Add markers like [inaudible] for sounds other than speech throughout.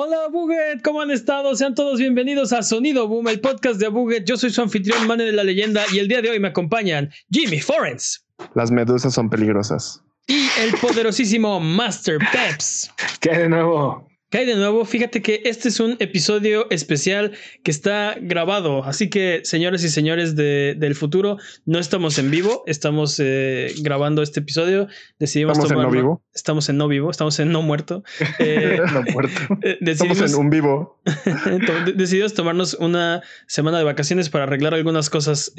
Hola Buget, ¿cómo han estado? Sean todos bienvenidos a Sonido Boom, el podcast de Buget. Yo soy su anfitrión, Mane de la Leyenda, y el día de hoy me acompañan Jimmy Forens. Las medusas son peligrosas. Y el poderosísimo Master Peps. ¿Qué hay de nuevo? ¿Qué hay de nuevo? Fíjate que este es un episodio especial que está grabado, así que señores y señores de, del futuro, no estamos en vivo, estamos eh, grabando este episodio. Decidimos ¿Estamos en no vivo? Estamos en no vivo, estamos en no muerto. [laughs] Eh, no muerto. [laughs] Eh, estamos en un vivo. [laughs] decidimos tomarnos una semana de vacaciones para arreglar algunas cosas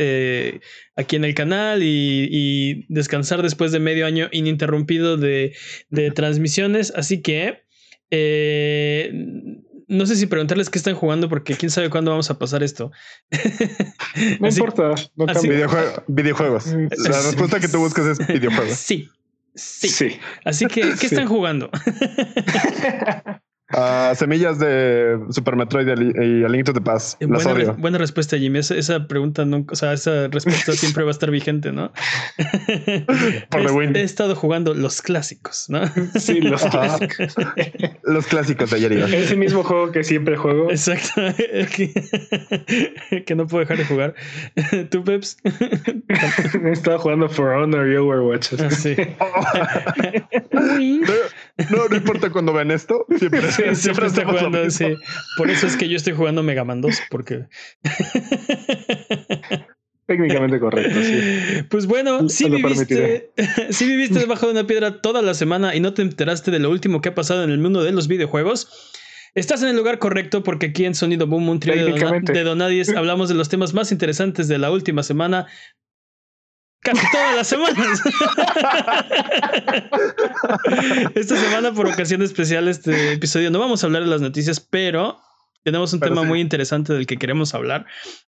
aquí en el canal y, y, descansar después de medio año ininterrumpido de, de transmisiones, así que... Eh, no sé si preguntarles qué están jugando porque quién sabe cuándo vamos a pasar esto. [laughs] no importa. No videojuegos. La respuesta que tú buscas es videojuegos. Sí. Sí. sí. Así que, ¿qué están jugando? [laughs] [laughs] Uh, semillas de Super Metroid y Link to the Past. Las buena, odio. buena respuesta, Jimmy. Esa, esa, pregunta nunca, o sea, esa respuesta [laughs] siempre va a estar vigente, ¿no? [laughs] Por he, he, estado jugando los clásicos, ¿no? Sí, los clásicos. [laughs] los clásicos de ayer. Iba. Ese mismo juego que siempre juego. Exacto. que no puedo dejar de jugar. ¿Tú, Peps? he estado jugando For Honor y Overwatch. Ah, sí. No, no importa cuando vean esto, siempre [laughs] siempre está jugando, sí. Por eso es que yo estoy jugando Mega Man 2, porque. [laughs] Técnicamente correcto, sí. Pues bueno, si viviste, [laughs] viviste debajo de una piedra toda la semana y no te enteraste de lo último que ha pasado en el mundo de los videojuegos, Estás en el lugar correcto porque aquí en Sonido Boom, un trío de, Don de Donadies, hablamos de los temas más interesantes de la última semana, casi todas las semanas. [laughs] Esta semana, por ocasión especial, este episodio, no vamos a hablar de las noticias, pero tenemos un tema muy interesante del que queremos hablar.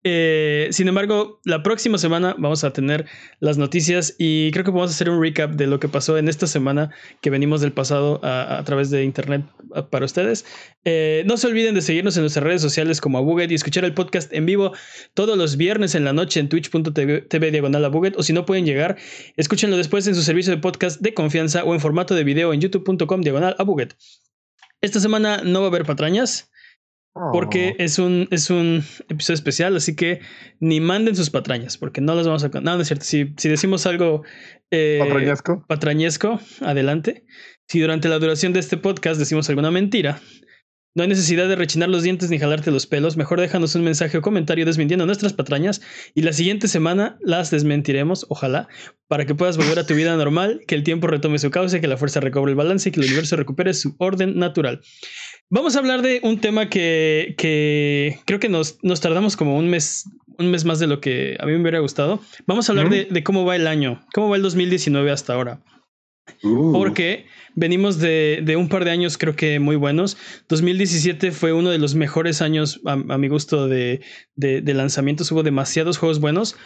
Eh, sin embargo, la próxima semana vamos a tener las noticias y creo que vamos a hacer un recap de lo que pasó en esta semana que venimos del pasado a, a través de internet para ustedes. Eh, no se olviden de seguirnos en nuestras redes sociales como Abuget y escuchar el podcast en vivo todos los viernes en la noche en twitch.tv diagonal Abuget o si no pueden llegar, escúchenlo después en su servicio de podcast de confianza o en formato de video en youtube.com diagonal Abuget. Esta semana no va a haber patrañas. Porque oh. es un, es un episodio especial, así que ni manden sus patrañas, porque no las vamos a... No, no es cierto. Si, si decimos algo... Eh, patrañesco. Patrañesco, adelante. Si durante la duración de este podcast decimos alguna mentira, no hay necesidad de rechinar los dientes ni jalarte los pelos. Mejor déjanos un mensaje o comentario desmintiendo nuestras patrañas y la siguiente semana las desmentiremos, ojalá, para que puedas volver a tu vida [laughs] normal, que el tiempo retome su cauce, que la fuerza recobre el balance y que el universo recupere su orden natural. Vamos a hablar de un tema que, que creo que nos, nos, tardamos como un mes, un mes más de lo que a mí me hubiera gustado. Vamos a hablar de, de, cómo va el año, cómo va el 2019 hasta ahora. Uh. Porque venimos de, de, un par de años creo que muy buenos. 2017 fue uno de los mejores años a, a mi gusto de, de, de lanzamientos. Hubo demasiados juegos buenos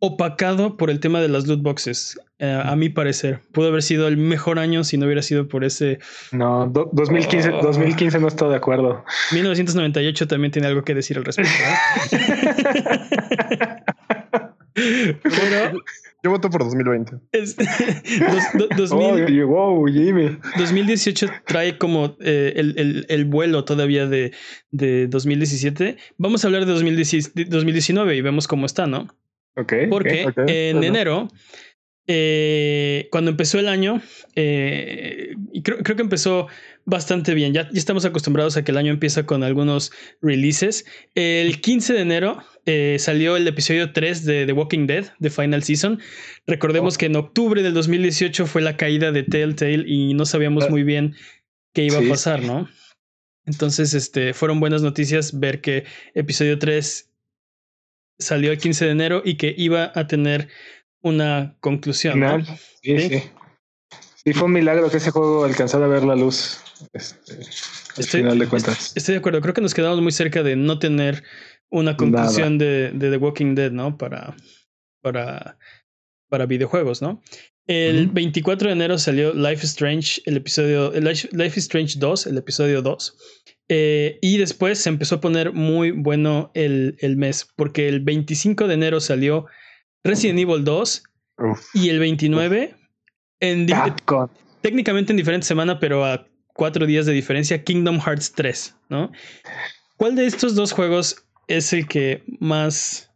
opacado por el tema de las loot boxes, eh, a mi parecer. Pudo haber sido el mejor año si no hubiera sido por ese... No, 2015, 2015 no estoy de acuerdo. 1998 también tiene algo que decir al respecto. [laughs] Pero, Yo voto por 2020. Es, [laughs] dos, do, 2000, oh, wow, Jimmy. 2018 trae como eh, el, el, el, vuelo todavía de, de 2017. Vamos a hablar de 2019 y vemos cómo está, ¿no? Porque en enero, eh, cuando empezó el año, eh, y creo, creo, que empezó bastante bien. Ya, ya, estamos acostumbrados a que el año empieza con algunos releases. El 15 de enero eh, salió el episodio 3 de The Walking Dead, de Final Season. Recordemos oh. que en octubre del 2018 fue la caída de Telltale y no sabíamos ah. muy bien qué iba sí. a pasar, ¿no? Entonces, este, fueron buenas noticias ver que episodio 3 salió el 15 de enero y que iba a tener una conclusión. ¿no? Sí, sí, sí. fue un milagro que ese juego alcanzara a ver la luz. Este, al estoy, final de cuentas. Estoy de acuerdo. Creo que nos quedamos muy cerca de no tener una conclusión de, de, The Walking Dead, ¿no? Para, para, para videojuegos, ¿no? El uh -huh. 24 de enero salió Life is Strange, el episodio, Life, Life is Strange 2, el episodio 2. Eh, y después se empezó a poner muy bueno el, el, mes, porque el 25 de enero salió Resident Evil 2 Uf. y el 29 en técnicamente en diferente semana, pero a cuatro días de diferencia, Kingdom Hearts 3, ¿no? ¿Cuál de estos dos juegos es el que más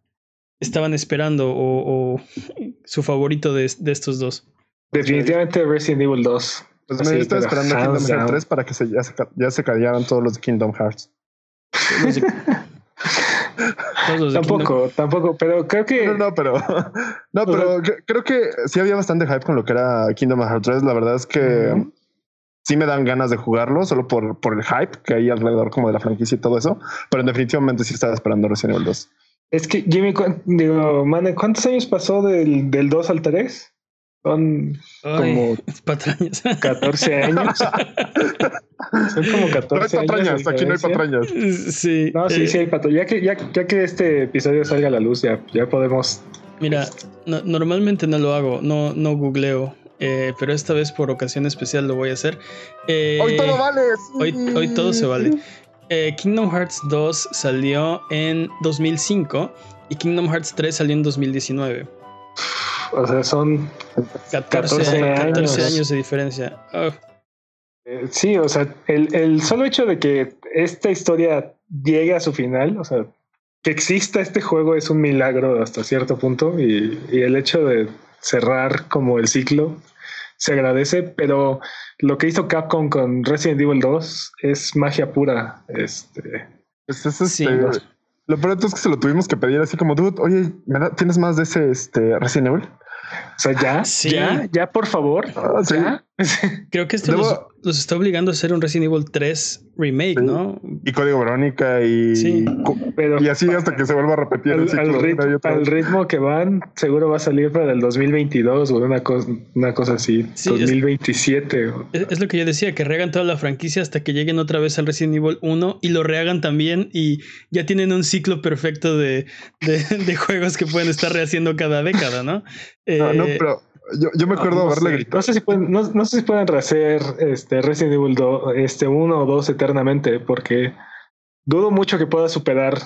estaban esperando o, o su favorito de, de, estos dos? Definitivamente Resident Evil 2. Pues me estaba esperando Kingdom Hearts 3 para que se, ya, se, ya se callaran todos los de Kingdom Hearts. [laughs] tampoco, tampoco, pero creo que. No, no, pero. No, pero creo que sí había bastante hype con lo que era Kingdom Hearts 3. La verdad es que sí me dan ganas de jugarlo solo por, por el hype que hay alrededor como de la franquicia y todo eso. Pero definitivamente sí estaba esperando Resident Evil 2. Es que Jimmy, digo, man, ¿cuántos años pasó del, del 2 al 3? Son como patrañas. 14 [laughs] años. Son como 14 no hay patrañas, aquí no hay patrañas. Sí. No, sí, eh, sí hay patrañas. Ya que, ya, ya, que este episodio salga a la luz, ya, ya podemos. Mira, no, normalmente no lo hago, no, no googleo. Eh, pero esta vez por ocasión especial lo voy a hacer. Eh, hoy todo vale. Sí. Hoy, hoy todo se vale. Eh, Kingdom Hearts 2 salió en 2005 y Kingdom Hearts 3 salió en 2019. O sea, son 14, 14 años. 14 años de diferencia. Oh. Sí, o sea, el, el, solo hecho de que esta historia llegue a su final, o sea, que exista este juego es un milagro hasta cierto punto y, y el hecho de cerrar como el ciclo se agradece, pero lo que hizo Capcom con Resident Evil 2 es magia pura. Este, pues es, sí, este, lo peor es que se lo tuvimos que pedir así como, dude, oye, ¿tienes más de ese este, Resident Evil? O sea, ya, sí. ya, ya, por favor. Ah, sí. ¿Ya? [laughs] Creo que esto los, los, está obligando a hacer un Resident Evil 3 remake, sí. ¿no? Y código Verónica y, sí. Pero y así hasta que se vuelva a repetir al, el ciclo. Al ritmo, al ritmo, que van, seguro va a salir para el 2022 o una cosa, una cosa así. Sí, 2027. Es, es, lo que yo decía, que rehagan toda la franquicia hasta que lleguen otra vez al Resident Evil 1 y lo rehagan también y ya tienen un ciclo perfecto de, de, [laughs] de juegos que pueden estar rehaciendo cada década, ¿no? Eh, no, no, pero yo, yo, me acuerdo no, no haberle sé. gritado. No sé si pueden, no, no, sé si pueden rehacer este Resident Evil 2, este 1 o 2 eternamente, porque dudo mucho que pueda superar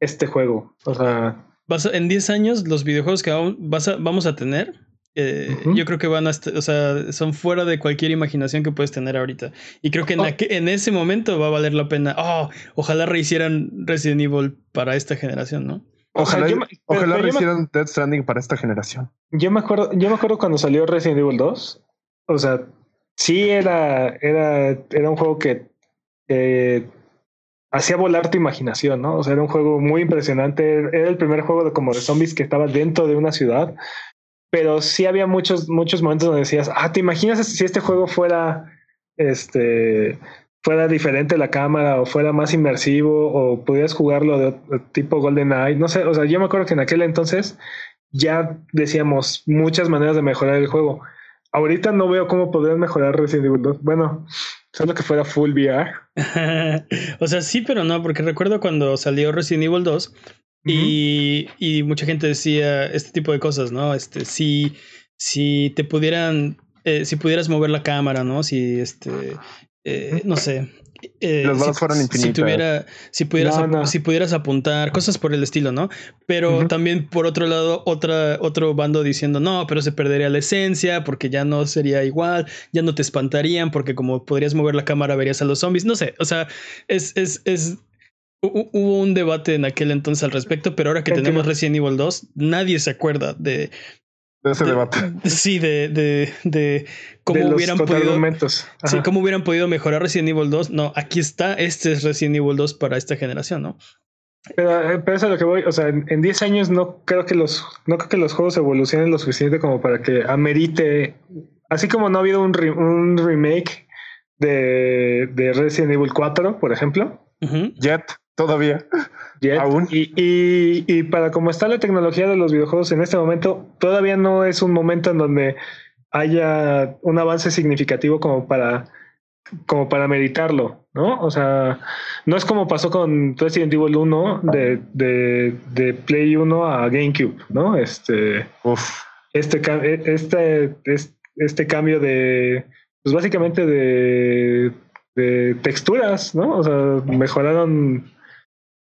este juego. O sea. Vas a, en 10 años, los videojuegos que vamos, vas a, vamos a tener, eh, uh -huh. yo creo que van a, o sea, son fuera de cualquier imaginación que puedes tener ahorita. Y creo que en, oh. en ese momento va a valer la pena. Oh, ojalá rehicieran Resident Evil para esta generación, ¿no? Ojalá, o sea, yo, ojalá pero, hicieran me, Death Stranding para esta generación. Yo me acuerdo, yo me acuerdo cuando salió Resident Evil 2. O sea, sí era, era, era un juego que eh, hacía volar tu imaginación, ¿no? O sea, era un juego muy impresionante. Era el primer juego de como de zombies que estaba dentro de una ciudad. Pero sí había muchos, muchos momentos donde decías, ah, ¿te imaginas si este juego fuera este fuera diferente la cámara o fuera más inmersivo o pudieras jugarlo de, tipo GoldenEye, no sé, o sea, yo me acuerdo que en aquel entonces ya decíamos muchas maneras de mejorar el juego. Ahorita no veo cómo podrían mejorar Resident Evil 2. Bueno, solo que fuera full VR. [laughs] o sea, sí, pero no, porque recuerdo cuando salió Resident Evil 2 uh -huh. y, y, mucha gente decía este tipo de cosas, ¿no? Este, si, si te pudieran, eh, si pudieras mover la cámara, ¿no? Si este, eh, no sé. Eh, balas si, fueran infinitas. Si, tuviera, si, pudieras, no, no. si pudieras apuntar, cosas por el estilo, ¿no? Pero uh -huh. también, por otro lado, otra, otro bando diciendo, no, pero se perdería la esencia porque ya no sería igual, ya no te espantarían porque como podrías mover la cámara verías a los zombies. No sé, o sea, es, es, es hubo un debate en aquel entonces al respecto, pero ahora que tenemos Resident Evil 2, nadie se acuerda de, de ese de, debate. [laughs] Sí, de, de, de cómo de hubieran podido. Sí, cómo hubieran podido mejorar Resident Evil 2. No, aquí está, este es Resident Evil 2 para esta generación, ¿no? Pero, eh, pero eso es a lo que voy. O sea, en 10 años no creo que los, no creo que los juegos evolucionen lo suficiente como para que amerite. Así como no ha habido un, re, un remake de, de Resident Evil 4, por ejemplo. Uh -huh. Jet, todavía. Jet. Aún. Y, y, y, para como está la tecnología de los videojuegos en este momento, todavía no es un momento en donde haya un avance significativo como para como para meditarlo, ¿no? O sea, no es como pasó con Resident Evil 1 de, de, de Play 1 a GameCube, ¿no? Este, Uf. este, este, este, este cambio de, pues básicamente de, de texturas, ¿no? O sea, mejoraron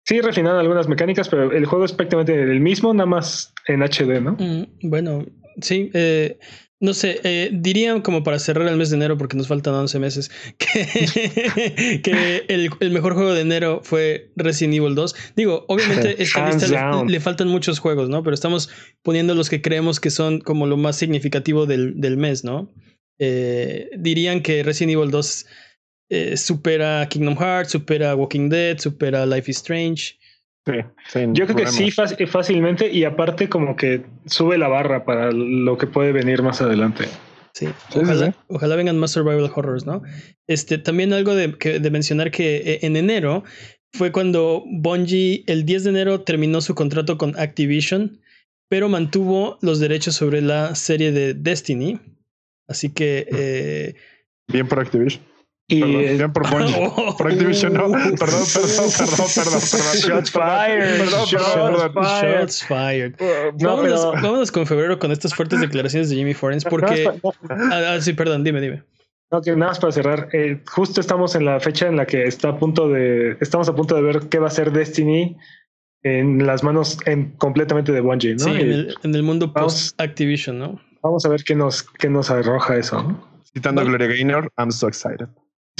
Sí, refinaron algunas mecánicas, pero el juego es prácticamente el mismo, nada más en HD, ¿no? Mm, bueno, sí, eh, no sé, eh, diría como para cerrar el mes de enero, porque nos faltan 11 meses, [laughs] que, que el, el, mejor juego de enero fue Resident Evil 2. Digo, obviamente esta lista le, le, faltan muchos juegos, ¿no? Pero estamos poniendo los que creemos que son como lo más significativo del, del mes, ¿no? Eh, dirían que Resident Evil 2 eh, supera Kingdom Hearts, supera Walking Dead, supera Life is Strange. Sí, Yo creo que sí, fácilmente, y aparte como que sube la barra para lo que puede venir más adelante. Sí, ojalá, ojalá vengan más survival horrors, ¿no? Este, también algo de, de mencionar que eh, en enero fue cuando Bungie, el 10 de enero, terminó su contrato con Activision, pero mantuvo los derechos sobre la serie de Destiny. Así que... Eh, Bien por Activision. Y perdón, por [laughs] oh, por Activision, no. Perdón, [laughs] perdón, perdón, perdón, perdón. Shots fired. Perdón, Shots fired. Shots fired. No, vámonos, pero... vámonos, con febrero con estas fuertes declaraciones de Jimmy Forens, porque. Ah, ah, sí, perdón, dime, dime. No, que nada más para cerrar. Eh, justo estamos en la fecha en la que está a punto de. Estamos a punto de ver qué va a ser Destiny en las manos en, completamente de Bungie, ¿no? Sí, en el, en el mundo post-Activision, ¿no? Vamos a ver qué nos, qué nos arroja eso, ¿no? Citando a Gloria Gaynor, I'm so excited.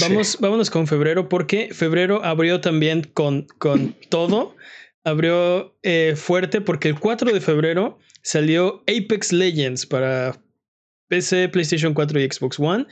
Vamos, vámonos con febrero, porque febrero abrió también con, con [laughs] todo. Abrió eh, fuerte porque el 4 de febrero salió Apex Legends para PC, PlayStation 4 y Xbox One.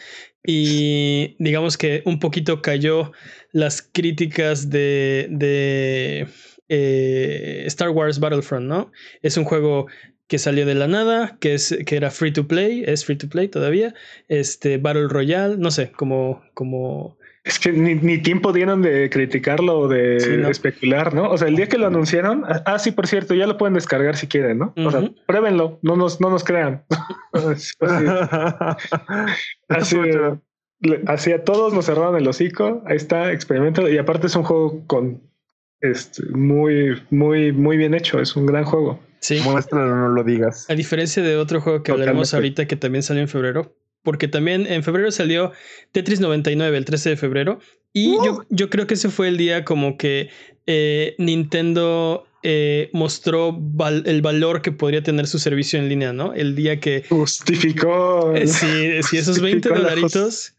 Y digamos que un poquito cayó las críticas de, de eh, Star Wars Battlefront, ¿no? Es un juego que salió de la nada, que, es, que era free to play, es free to play todavía, este Battle Royale, no sé, como... como es que ni, tiempo dieron de criticarlo o de especular, ¿no? O sea, el día que lo anunciaron, ah, ah, sí, por cierto, ya lo pueden descargar si quieren, ¿no? O sea, pruébenlo, no nos, no nos crean. [laughs] así, así, a todos nos cerraron el hocico, ahí está, experimento, y aparte es un juego con este, muy, muy, muy bien hecho, es un gran juego. Sí. Muéstralo, no lo digas. A diferencia de otro juego que hablaremos ahorita que también salió en febrero, porque también en febrero salió Tetris 99, el 13 de febrero, y yo, yo, creo que ese fue el día como que eh, Nintendo eh, mostró el valor que podría tener su servicio en línea, ¿no? El día que... Justificó. Eh, sí, sí, esos 20 dolaritos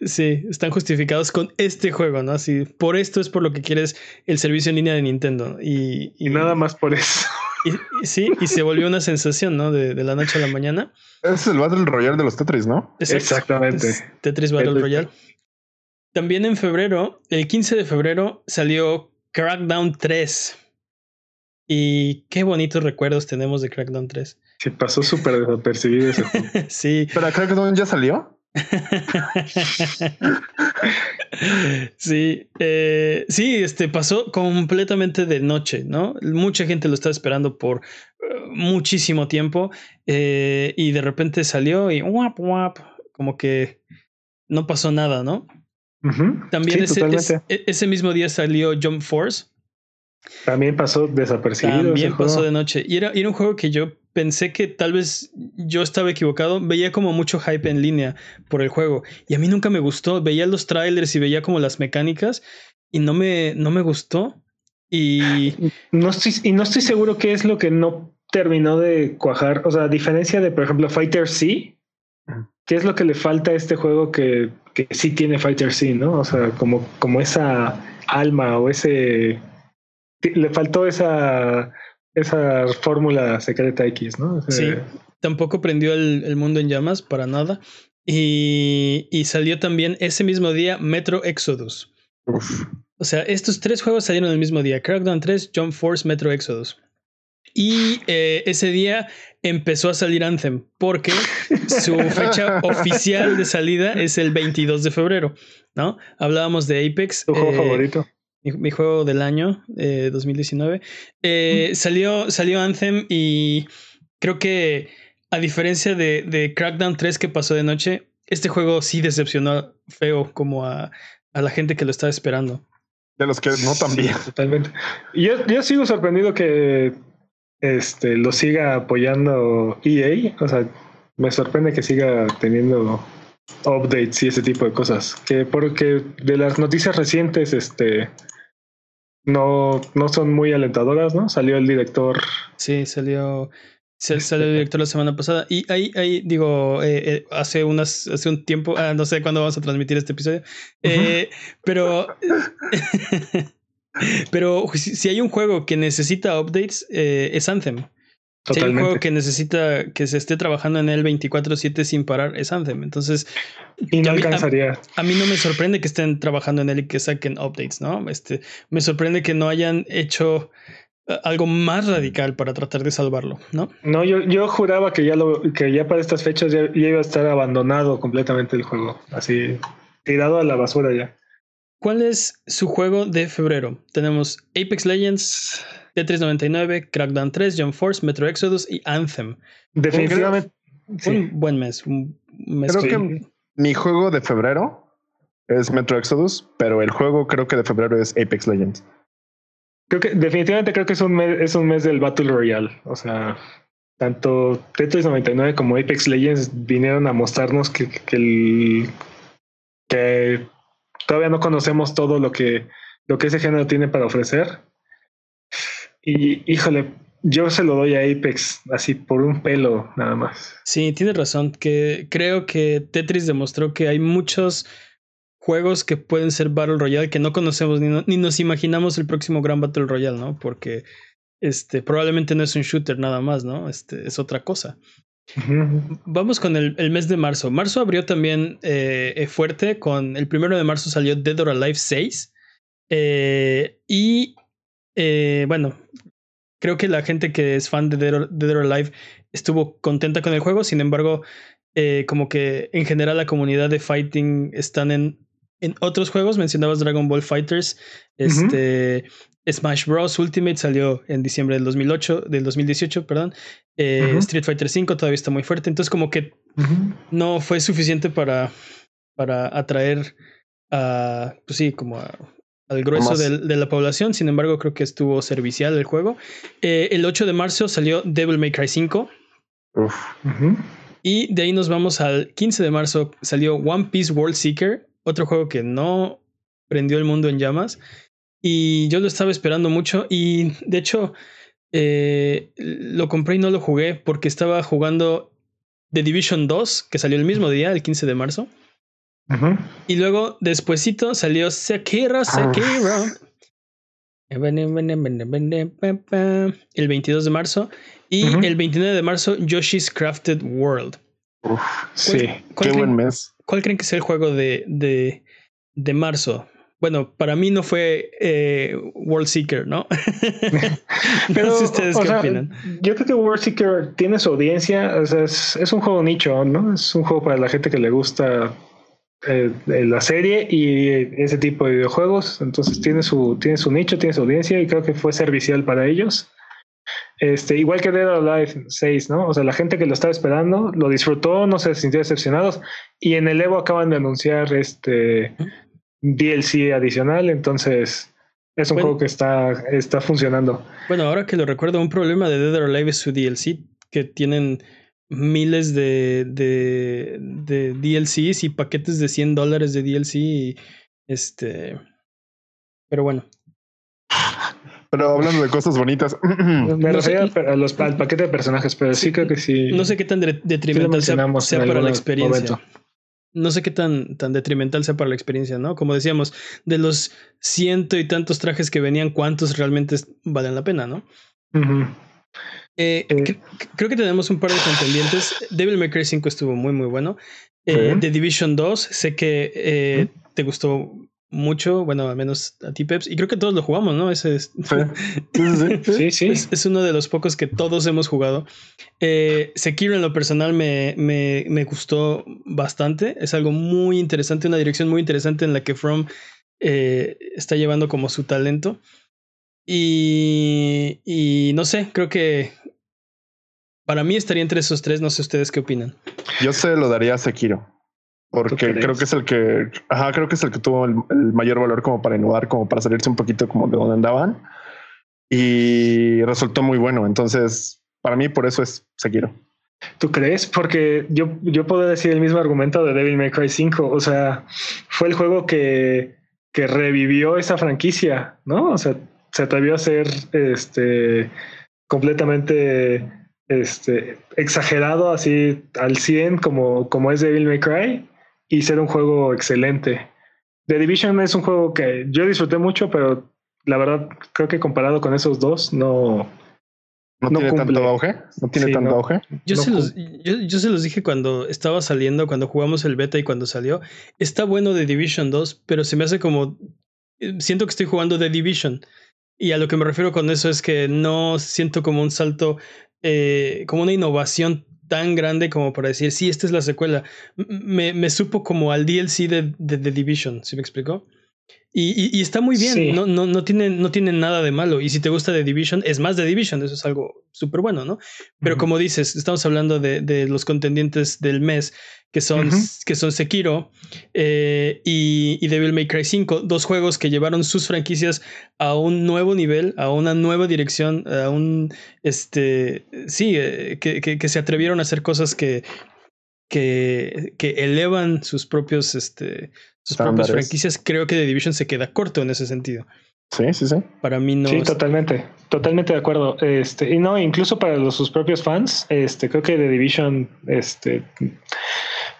Sí, están justificados con este juego, ¿no? Así, por esto es por lo que quieres el servicio en línea de Nintendo. Y, y, nada más por eso. Y, sí, y se volvió una sensación, ¿no? De, de, la noche a la mañana. Es el Battle Royale de los Tetris, ¿no? Exactamente. Tetris Battle Royale. También en febrero, el 15 de febrero, salió Crackdown 3. Y qué bonitos recuerdos tenemos de Crackdown 3. Se pasó súper desapercibido ese [laughs] sí. ¿Pero Crackdown ya salió? [laughs] sí, eh, sí, este pasó completamente de noche, ¿no? Mucha gente lo estaba esperando por uh, muchísimo tiempo eh, y de repente salió y guap, guap, como que no pasó nada, ¿no? También ese, e, ese, mismo día salió Jump Force. También pasó desapercibido. También pasó de noche. Y era, era un juego que yo pensé que tal vez yo estaba equivocado. Veía como mucho hype en línea por el juego. Y a mí nunca me gustó. Veía los trailers y veía como las mecánicas. Y no me, no me gustó. Y no estoy, y no estoy seguro qué es lo que no terminó de cuajar. O sea, a diferencia de, por ejemplo, Fighter C, ¿qué es lo que le falta a este juego que, que sí tiene Fighter C, no? O sea, como, como esa alma o ese. Le faltó esa esa fórmula secreta X, ¿no? sí, tampoco prendió el, mundo en llamas para nada. Y, y, salió también ese mismo día Metro Exodus. O sea, estos tres juegos salieron el mismo día: Crackdown 3, Jump Force, Metro Exodus. Y eh, ese día empezó a salir Anthem porque su [laughs] fecha oficial de salida es el 22 de febrero, ¿no? Hablábamos de Apex. ¿Tu juego eh, favorito? Mi, juego del año, eh, 2019. Eh, salió, salió Anthem y creo que a diferencia de, de, Crackdown 3 que pasó de noche, este juego sí decepcionó feo como a, a la gente que lo estaba esperando. De los que no también. totalmente. Yo, yo sigo sorprendido que este, lo siga apoyando EA. O sea, me sorprende que siga teniendo updates y ese tipo de cosas. Que porque de las noticias recientes, este no, no son muy alentadoras, ¿no? Salió el director. Sí, salió. [laughs] Salió el director la semana pasada. Y ahí, ahí digo, eh, eh, hace unas, hace un tiempo, ah, no sé cuándo vamos a transmitir este episodio. Eh, pero. [laughs] pero si, hay un juego que necesita updates, es Anthem. Si hay un juego que necesita que se esté trabajando en él 24-7 sin parar, es Anthem. Entonces. Y no alcanzaría. A, mí no me sorprende que estén trabajando en él y que saquen updates, ¿no? Este, me sorprende que no hayan hecho algo más radical para tratar de salvarlo, ¿no? No, yo, yo juraba que ya lo, que ya para estas fechas ya, iba a estar abandonado completamente el juego, así tirado a la basura ya. ¿Cuál es su juego de febrero? Tenemos Apex Legends, Tetris 99, Crackdown 3, Jump Force, Metro Exodus y Anthem. Definitivamente. Un buen mes. Un mes creo que mi juego de febrero es Metro Exodus, pero el juego creo que de febrero es Apex Legends. Creo que definitivamente creo que es un mes, es un mes del Battle Royale. O sea, tanto Tetris 99 como Apex Legends vinieron a mostrarnos que, que, que todavía no conocemos todo lo que, lo que ese género tiene para ofrecer. Y híjole, yo se lo doy a Apex así por un pelo nada más. Sí, tienes razón, que creo que Tetris demostró que hay muchos juegos que pueden ser Battle Royale que no conocemos ni, nos imaginamos el próximo gran Battle Royale, ¿no? Porque este, probablemente no es un shooter nada más, ¿no? Este, es otra cosa. Vamos con el, mes de marzo. Marzo abrió también eh, eh, fuerte con el primero de marzo salió Dead or Alive 6. Eh, y bueno, creo que la gente que es fan de Dead or, Alive estuvo contenta con el juego. Sin embargo, como que en general la comunidad de fighting están en en otros juegos mencionabas Dragon Ball Fighters, este Smash Bros. Ultimate salió en diciembre del 2008, del 2018, perdón. Eh, Street Fighter V todavía está muy fuerte, entonces como que no fue suficiente para, para atraer a, pues sí, como al grueso de, la población. Sin embargo, creo que estuvo servicial el juego. Eh, el 8 de marzo salió Devil May Cry 5. Y de ahí nos vamos al 15 de marzo. Salió One Piece World Seeker otro juego que no prendió el mundo en llamas. Y yo lo estaba esperando mucho. Y de hecho, eh, lo compré y no lo jugué porque estaba jugando The Division 2, que salió el mismo día, el 15 de marzo. Y luego, despuesito, salió Sekiro, ah. Sekiro. El 22 de marzo. Y el 29 de marzo, Yoshi's Crafted World. sí, qué buen mes. ¿Cuál creen que es el juego de, de, de marzo? Bueno, para mí no fue eh, World Seeker, ¿no? [laughs] Pero, no sé ustedes qué opinan. Yo creo que World Seeker tiene su audiencia, o sea, es, un juego nicho, ¿no? Es un juego para la gente que le gusta eh, la serie y ese tipo de videojuegos. Entonces tiene su, tiene su nicho, tiene su audiencia y creo que fue servicial para ellos. Este, igual que Dead or Alive 6, ¿no? O sea, la gente que lo estaba esperando lo disfrutó, no se sintió decepcionados. Y en el Evo acaban de anunciar este DLC adicional, entonces es un juego que está, está funcionando. Bueno, ahora que lo recuerdo, un problema de Dead or Alive es su DLC, que tienen miles de, de, de DLCs y paquetes de 100 dólares de DLC. este. Pero bueno, pero hablando de cosas bonitas. Me refería a los, al paquete de personajes, pero sí, creo que sí. No sé qué tan detrimental sea, para la experiencia. No sé qué tan, tan detrimental sea para la experiencia, ¿no? Como decíamos, de los ciento y tantos trajes que venían, ¿cuántos realmente valen la pena, no? Eh, eh. creo que tenemos un par de contendientes. Devil May Cry 5 estuvo muy, muy bueno. Eh, The Division 2, sé que te gustó mucho, bueno, al menos a ti, Peps, y creo que todos lo jugamos, ¿no? Ese es, sí, sí, Es, uno de los pocos que todos hemos jugado. Eh, Sekiro en lo personal me, me, me, gustó bastante, es algo muy interesante, una dirección muy interesante en la que From eh, está llevando como su talento. Y, y no sé, creo que para mí estaría entre esos tres, no sé ustedes qué opinan. Yo se lo daría a Sekiro. Porque creo que es el que, ajá, creo que es el que tuvo el, mayor valor como para innovar, como para salirse un poquito como de donde andaban. Y resultó muy bueno. Entonces, para mí, por eso es Sekiro. ¿Tú crees? Porque yo, yo puedo decir el mismo argumento de Devil May Cry 5. O sea, fue el juego que, que revivió esa franquicia, ¿no? O sea, se atrevió a ser este completamente este, exagerado así al 100 como, como es Devil May Cry y ser un juego excelente. The Division es un juego que yo disfruté mucho, pero la verdad creo que comparado con esos dos no... No, tiene tanto auge. No tiene tanto auge. Yo, se los, yo, yo, se los dije cuando estaba saliendo, cuando jugamos el beta y cuando salió. Está bueno The Division 2, pero se me hace como. Eh, siento que estoy jugando The Division. Y a lo que me refiero con eso es que no siento como un salto, eh, como una innovación tan grande como para decir, sí, esta es la secuela. Me, me supo como al DLC de, de The Division, ¿sí me explicó? Y, y, está muy bien, no, no, no, tiene, no tiene nada de malo. Y si te gusta The Division, es más The Division, eso es algo súper bueno, ¿no? Pero como dices, estamos hablando de, de, los contendientes del mes, que son, que son Sekiro eh, y, y, Devil May Cry 5, dos juegos que llevaron sus franquicias a un nuevo nivel, a una nueva dirección, a un, este, sí, eh, que, que, que, se atrevieron a hacer cosas que, que, que elevan sus propios, este, sus propias franquicias, creo que The Division se queda corto en ese sentido. Sí, sí, sí. Para mí no. Sí, totalmente. Totalmente de acuerdo. Este, y no, incluso para los, sus propios fans, este, creo que The Division, este,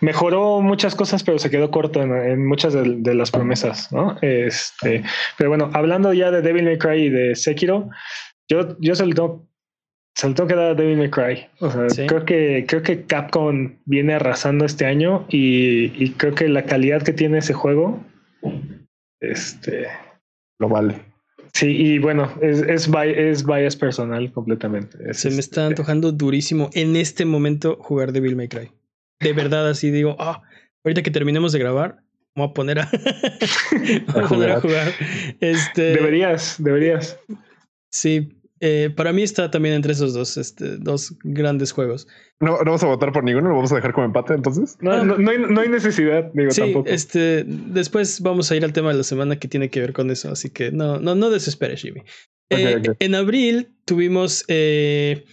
mejoró muchas cosas, pero se quedó corto en, muchas de, las promesas, ¿no? Este, pero bueno, hablando ya de Devil May Cry y de Sekiro, yo, yo se lo se tengo que dar a Devil May Cry. O sea, creo que creo que Capcom viene arrasando este año y, creo que la calidad que tiene ese juego, este, lo vale. Sí, y bueno, es, es, es bias personal completamente. Se me está este antojando durísimo en este momento jugar Devil May Cry. De verdad, así digo, ah, ahorita que terminemos de grabar, voy a poner a, [laughs] a, poner a jugar. Este, deberías, deberías. Sí, eh, para mí está también entre esos dos, este, dos grandes juegos. No, no vamos a votar por ninguno, lo vamos a dejar como empate entonces. No, ah. no, no, hay, no hay, necesidad, digo, sí, tampoco. Este, después vamos a ir al tema de la semana que tiene que ver con eso, así que no, no, no desesperes, Jimmy. Okay, eh, okay. En abril tuvimos. Eh,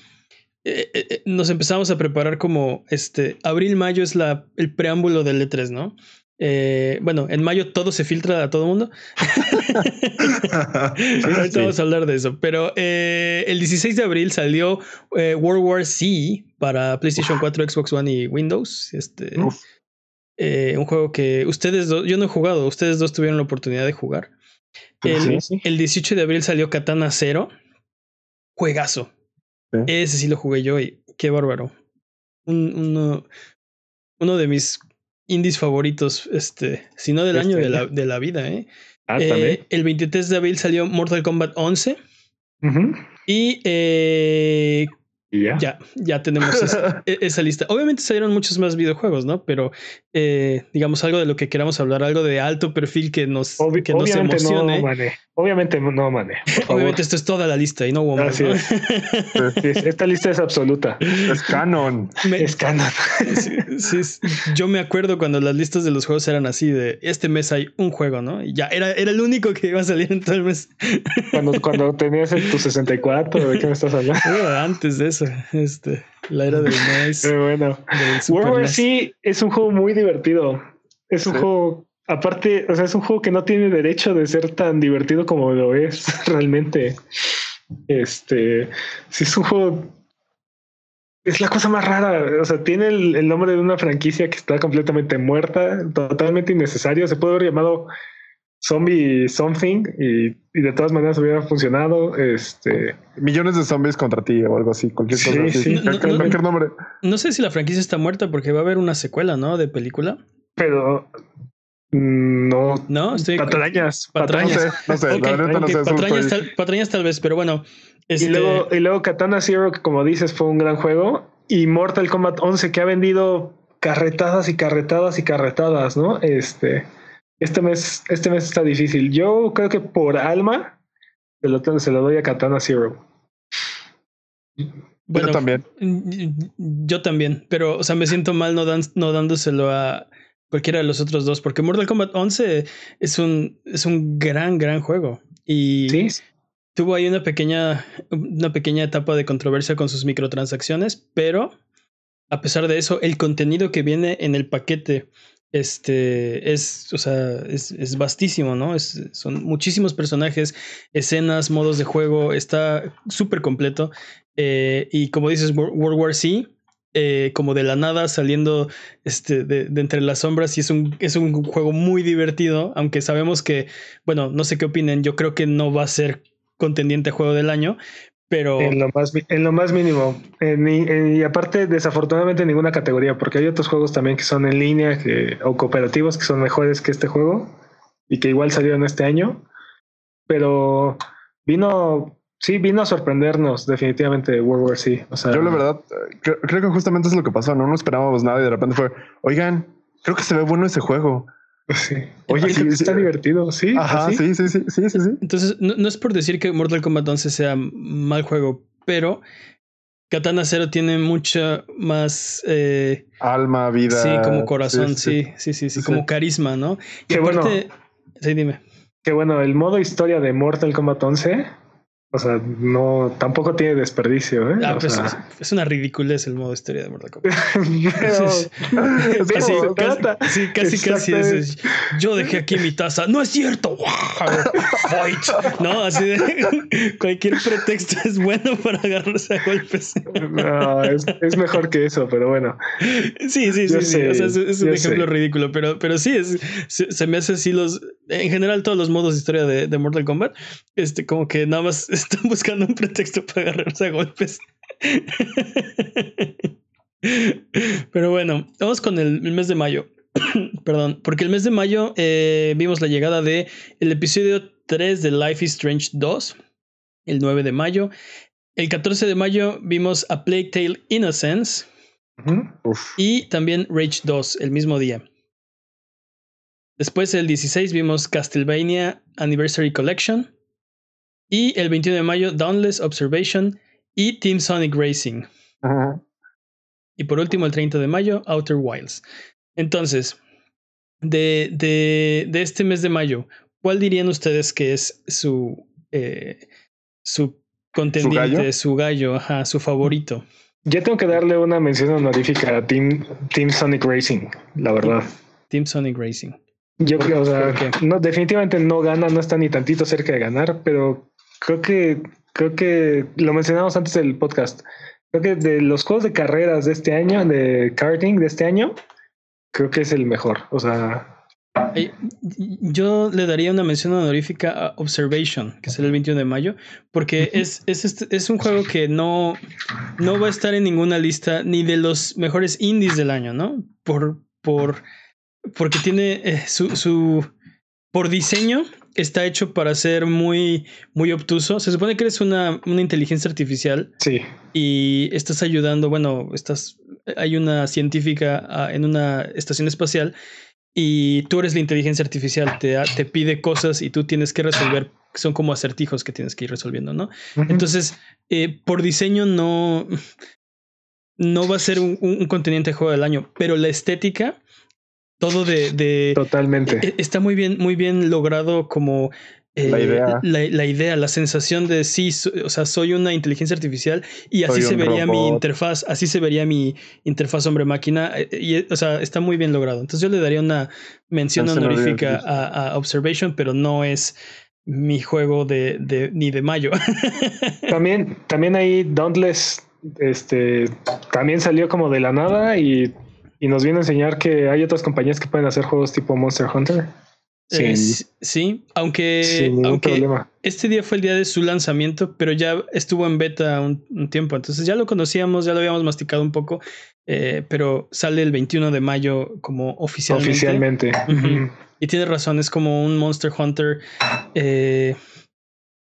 eh, nos empezamos a preparar como este. Abril-mayo es la, el preámbulo del E3, ¿no? Eh, bueno, en mayo todo se filtra a todo el mundo. [laughs] ahorita vamos a hablar de eso. Pero eh, el 16 de abril salió eh, World War C para PlayStation 4, Xbox One y Windows. Este, eh, un juego que ustedes dos, yo no he jugado, ustedes dos tuvieron la oportunidad de jugar. El, sí, sí. el 18 de abril salió Katana Zero. Juegazo. Ese sí lo jugué yo y qué bárbaro. Un, uno, uno de mis indies favoritos, este, si no del este, año de la, de la, vida, ¿eh? Ah, eh, el 23 de abril salió Mortal Kombat 11. Uh -huh. Y eh, ¿Ya? ya, ya tenemos esa, [laughs] e, esa, lista. Obviamente salieron muchos más videojuegos, ¿no? Pero eh, digamos algo de lo que queramos hablar, algo de alto perfil que nos, Ob que nos emocione. No, mané. Obviamente no, mané. Obviamente esto es toda la lista y no hubo más. ¿no? sí, esta lista es absoluta. Es canon. Me, es canon. Sí, sí, yo me acuerdo cuando las listas de los juegos eran así de este mes hay un juego, ¿no? Y ya era, era el único que iba a salir en todo el mes. Cuando, cuando tenías tu 64, ¿de qué me estás hablando? Antes de eso, este, la era del [laughs] NES. Pero bueno, World War C es un juego muy divertido. Es un sí. juego, aparte, o sea, es un juego que no tiene derecho de ser tan divertido como lo es [laughs] realmente. Este, sí, es un juego. Es la cosa más rara. O sea, tiene el, el nombre de una franquicia que está completamente muerta, totalmente innecesario. Se puede haber llamado Zombie Something y, y, de todas maneras hubiera funcionado. Este millones de zombies contra ti o algo así, cualquier cosa. Sí, así. Sí. No, cualquier, no, cualquier nombre. No sé si la franquicia está muerta porque va a haber una secuela, ¿no? De película. Pero no, no, estoy patrañas, patrañas. No sé, no sé, okay, la verdad okay. no sé. Patrañas, tal, patrañas, tal, vez, pero bueno. Este... Y, luego, y luego Katana Zero, que como dices, fue un gran juego. Y Mortal Kombat 11, que ha vendido carretadas y carretadas y carretadas, ¿no? Este, este mes, este mes está difícil. Yo creo que por alma se lo, se lo doy a Katana Zero. Bueno, yo también. Yo también, pero, o sea, me siento mal no, dan, no dándoselo a cualquiera de los otros dos, porque Mortal Kombat 11 es un, es un gran, gran juego. Y ¿Sí? tuvo ahí una pequeña, una pequeña etapa de controversia con sus microtransacciones, pero a pesar de eso, el contenido que viene en el paquete este es, o sea, es, vastísimo, ¿no? Es, son muchísimos personajes, escenas, modos de juego, está súper completo. Eh, y como dices, World War C, eh, como de la nada saliendo este, de, de, entre las sombras y es un, es un juego muy divertido, aunque sabemos que, bueno, no sé qué opinen, yo creo que no va a ser contendiente a juego del año, pero... En lo más, en lo más mínimo. y aparte, desafortunadamente, ninguna categoría, porque hay otros juegos también que son en línea que, o cooperativos que son mejores que este juego y que igual salieron este año. Pero vino, sí, vino a sorprendernos definitivamente World War C. O sea, Yo la verdad, creo, creo que justamente es lo que pasó, no nos esperábamos nada y de repente fue, oigan, creo que se ve bueno ese juego. Sí. [laughs] Oye, sí, está divertido, sí. Ajá, sí, sí, sí, sí, sí, sí. Entonces, no, no, es por decir que Mortal Kombat 11 sea mal juego, pero Katana Zero tiene mucha más eh, alma, vida. Sí, como corazón, sí, sí, sí, sí, como carisma, ¿no? Y Qué aparte, bueno. sí, dime. Que bueno, el modo historia de Mortal Kombat 11 o sea, no, tampoco tiene desperdicio, ¿eh? Ah, pues sea, es, es una ridiculez el modo historia de Mortal Kombat. [laughs] pero, casi, casi, sí, casi, casi es, es, Yo dejé aquí mi taza. No es cierto. Fight. No, así de [laughs] cualquier pretexto es bueno para agarrarse a golpes. No, es, es mejor que eso, pero bueno. Sí, sí, Yo sí, sí. sé, O sea, es, es un ejemplo sé. ridículo, pero, pero sí, es, se, se me hace así los. En general, todos los modos de historia de, de Mortal Kombat, este, como que nada más [laughs] están buscando un pretexto para agarrarse a golpes. [laughs] Pero bueno, vamos con el, el mes de mayo. [clears throat] Perdón, porque el mes de mayo eh, vimos la llegada de el episodio 3 de Life is Strange 2, el 9 de mayo. El 14 de mayo vimos A Plague Tale Innocence y también Rage 2 el mismo día. Después el 16 vimos Castlevania Anniversary Collection y el 21 de mayo Dauntless Observation y Team Sonic Racing. Ajá. Y por último, el 30 de mayo, Outer Wilds. Entonces, de, de, de este mes de mayo, ¿cuál dirían ustedes que es su, eh, su contendiente, su gallo, gallo? ajá, su favorito? Yo tengo que darle una mención honorífica a Team, Team Sonic Racing, la verdad. Team Sonic Racing. Yo ¿Por- creo, o sea, no, definitivamente no gana, no está ni tantito cerca de ganar, pero creo que, creo que lo mencionamos antes del podcast. Creo que de los juegos de carreras de este año, de karting de este año, creo que es el mejor. O sea, Yo le daría una mención honorífica a Observation, que será el 21 de mayo, porque es, es, este- es un juego que no, no va a estar en ninguna lista ni de los mejores indies del año, ¿no? Por, por, porque tiene eh, su, su. Por diseño, está hecho para ser muy, muy obtuso. Se supone que eres una, una inteligencia artificial sí, y estás ayudando, bueno, estás, hay una científica ah, en una estación espacial y tú eres la inteligencia artificial, te, te pide cosas y tú tienes que resolver, son como acertijos que tienes que ir resolviendo, ¿no? Entonces, eh, por diseño no, no va a ser un, un, de juego del año, pero la estética, todo de... de totalmente. eh, está muy bien, muy bien logrado como... eh, La idea. La, la idea, la sensación de sí, so- o sea, soy una inteligencia artificial y así Soy se vería mi interfaz, así se vería mi interfaz hombre-máquina. eh, Y, eh, o sea, está muy bien logrado. Entonces yo le daría una mención honorífica. a, a Observation, pero no es mi juego de, de ni de mayo. [laughs] También, también ahí Dauntless, este, también salió como de la nada y, y nos viene a enseñar que hay otras compañías que pueden hacer juegos tipo Monster Hunter. Eh, Sin, sí, sí, aunque, sin ningún aunque problema. este día fue el día de su lanzamiento, pero ya estuvo en beta un, un tiempo, entonces ya lo conocíamos, ya lo habíamos masticado un poco, eh, pero sale el 21 de mayo como oficialmente. Oficialmente. Y tiene razón, es como un Monster Hunter. eh,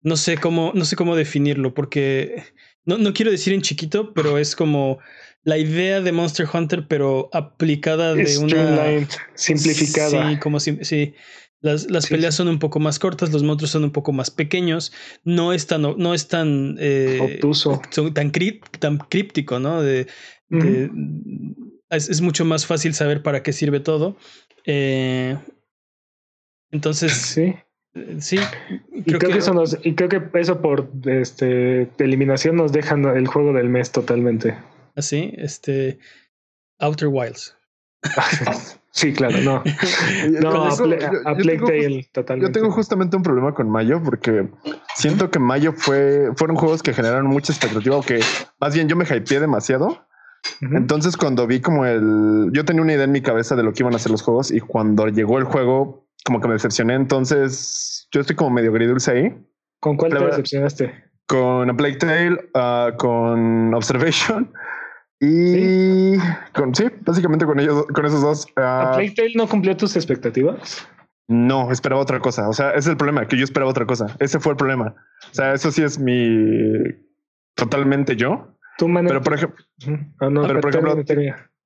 no sé cómo, no sé cómo definirlo, porque no, no quiero decir en chiquito, pero es como la idea de Monster Hunter, pero aplicada de una simplificada. Sí, como si, sí. Las, las Sí, peleas son un poco más cortas, los monstruos son un poco más pequeños, no es tan, no es tan, eh, Obtuso. son tan, cri- tan críptico, ¿no? De, de- es, es mucho más fácil saber para qué sirve todo. Eh, entonces, Sí. eh, sí, Y creo, que, eso nos, y creo que eso por este eliminación nos dejan el juego del mes totalmente. Así, este, Outer Wilds. [laughs] Sí, claro, no. [laughs] no, a, Plague Tale, totalmente. Yo tengo justamente un problema con Mayo porque siento que Mayo fue, fueron juegos que generaron mucha expectativa o que más bien yo me hypeé demasiado. Entonces, cuando vi como el. Yo tenía una idea en mi cabeza de lo que iban a hacer los juegos y cuando llegó el juego, como que me decepcioné. Entonces, yo estoy como medio gridulce ahí. ¿Con cuál te decepcionaste? Con A Plague Tale, ah, con Observation y con sí, básicamente con ellos, con esos dos. ¿A Plague Tale no cumplió tus expectativas? No, esperaba otra cosa. O sea, ese es el problema, que yo esperaba otra cosa. Ese fue el problema. O sea, eso sí es mi totalmente yo. pero por ejemplo, ah, pero por ejemplo,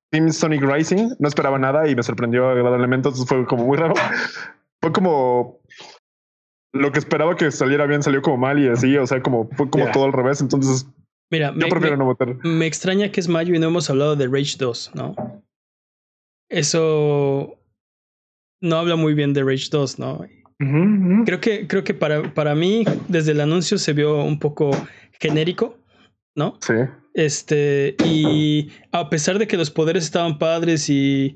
Team Sonic Rising no esperaba nada y me sorprendió agradablemente. Entonces fue como muy raro. [laughs] fue como lo que esperaba que saliera bien salió como mal y así. O sea, como fue como todo al revés. Entonces Mira, me, Me extraña que es mayo y no hemos hablado de Rage 2, ¿no? Eso no habla muy bien de Rage 2, ¿no? Creo que, creo que para, para mí, desde el anuncio se vio un poco genérico, ¿no? Sí. Este, y a pesar de que los poderes estaban padres y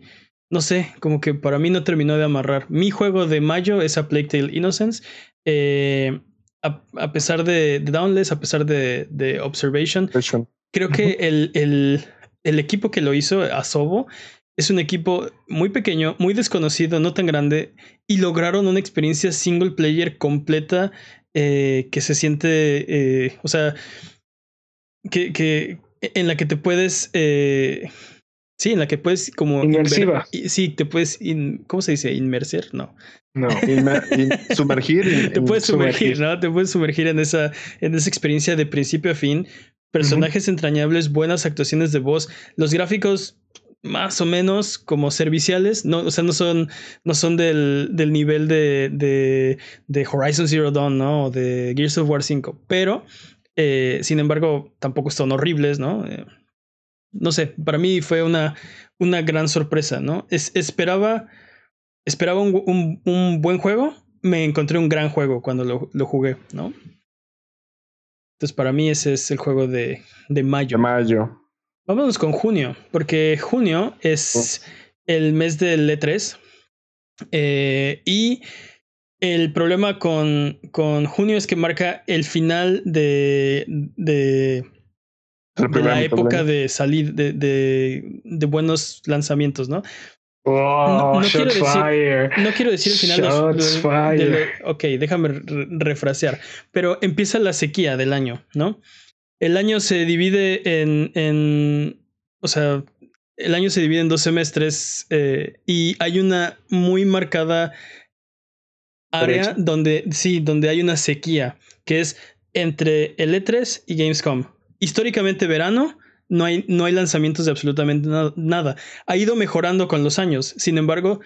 no sé, como que para mí no terminó de amarrar. Mi juego de mayo es a Plague Tale Innocence. Eh, a, pesar de, Downless, a pesar de, de Observation, creo que el, el, el, equipo que lo hizo, Asobo, es un equipo muy pequeño, muy desconocido, no tan grande, y lograron una experiencia single player completa eh, que se siente, eh, o sea, que, que en la que te puedes... Eh, Sí, en la que puedes como... Inmersiva. sí, te puedes... ¿Cómo se dice? ¿Inmerser? No. No, [laughs] sumergir. te puedes sumergir, ¿no? Te puedes sumergir en esa, en esa experiencia de principio a fin. Personajes entrañables, buenas actuaciones de voz. Los gráficos más o menos como serviciales, no, o sea, no son, no son del, del nivel de, de, de, Horizon Zero Dawn, ¿no? O de Gears of War 5, pero, eh, sin embargo, tampoco son horribles, ¿no? Eh, no sé, para mí fue una, una gran sorpresa, ¿no? Es, esperaba esperaba un, un, buen juego, me encontré un gran juego cuando lo, lo, jugué, ¿no? Entonces para mí ese es el juego de, de mayo. De mayo. Vámonos con junio, porque junio es el mes del E3 eh, y el problema con, con junio es que marca el final de, de de la época de salir de, de, de, buenos lanzamientos, ¿no? No, quiero decir, no, quiero decir, el final de, Ok, déjame refrasear. Pero empieza la sequía del año, ¿no? El año se divide en. en o sea, el año se divide en dos semestres eh, y hay una muy marcada área donde. Sí, donde hay una sequía, que es entre el E3 y Gamescom históricamente verano no hay, no hay lanzamientos de absolutamente nada. Ha ido mejorando con los años. Sin embargo,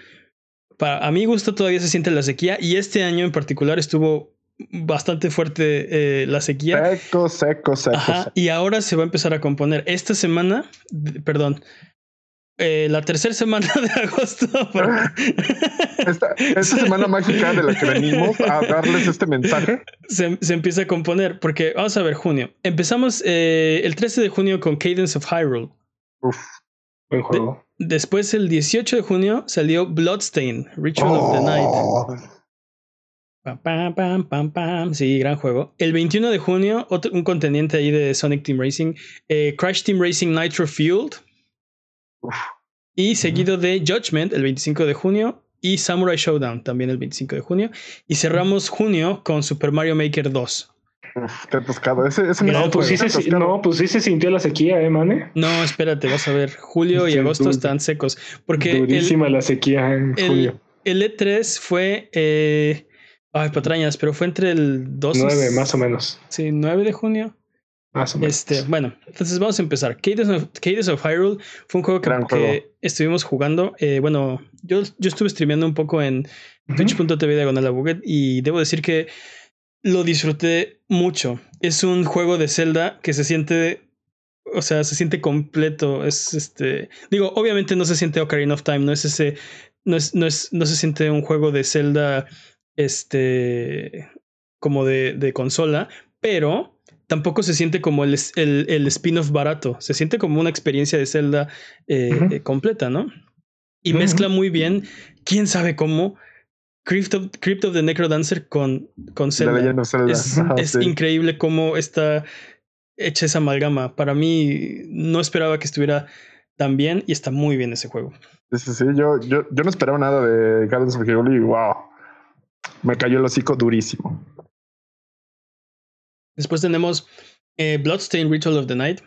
para, a mi gusto todavía se siente la sequía y este año en particular estuvo bastante fuerte eh, la sequía. Seco, seco, seco, Y ahora se va a empezar a componer. Esta semana, perdón, eh, la tercera semana [laughs] de agosto. [laughs] esta, semana mágica de la que venimos a darles este mensaje. Se, empieza a componer, porque vamos a ver junio. Empezamos eh, el 13 de junio con Cadence of Hyrule. Uf, buen juego. después, el 18 de junio, salió Bloodstain, Ritual of the Night. Oh. Pam, pam, pam, pam, Sí, gran juego. El 21 de junio, otro, un contendiente ahí de Sonic Team Racing, eh, Crash Team Racing Nitro Fueled. Y seguido de Judgment el 25 de junio y Samurai Showdown también el 25 de junio. Y cerramos junio con Super Mario Maker 2. qué pescado. Ese, no, pues sí se, no, pues sí se sintió la sequía, ¿eh, mane? No, espérate, vas a ver. Julio y agosto están secos. Porque durísima la sequía en julio. El E3 fue. Eh, ay, patrañas, pero fue entre el 2 9, más o menos. Sí, 9 de junio. Este, bueno, entonces vamos a empezar. Cadence of, Hyrule fue un juego que, estuvimos jugando. Eh, bueno, yo, yo estuve streameando un poco en twitch.tv diagonal Buget y debo decir que lo disfruté mucho. Es un juego de Zelda que se siente. O sea, se siente completo. Es este. Digo, obviamente no se siente Ocarina of Time, no es ese. No es, no es, no se siente un juego de Zelda. Este. como de, de consola. Pero tampoco se siente como el, el, spin-off barato, se siente como una experiencia de Zelda eh, eh, completa, ¿no? y mezcla muy bien, quién sabe cómo, Crypt of, Crypt of the Necrodancer con, con Zelda. Es, [laughs] ah, es increíble cómo está hecha esa amalgama. Para mí, no esperaba que estuviera tan bien y está muy bien ese juego. Sí, sí, sí. Yo, yo, yo no esperaba nada de Gardens of Hyrule y wow, me cayó el hocico durísimo. Después tenemos eh, Bloodstained Ritual of the Night.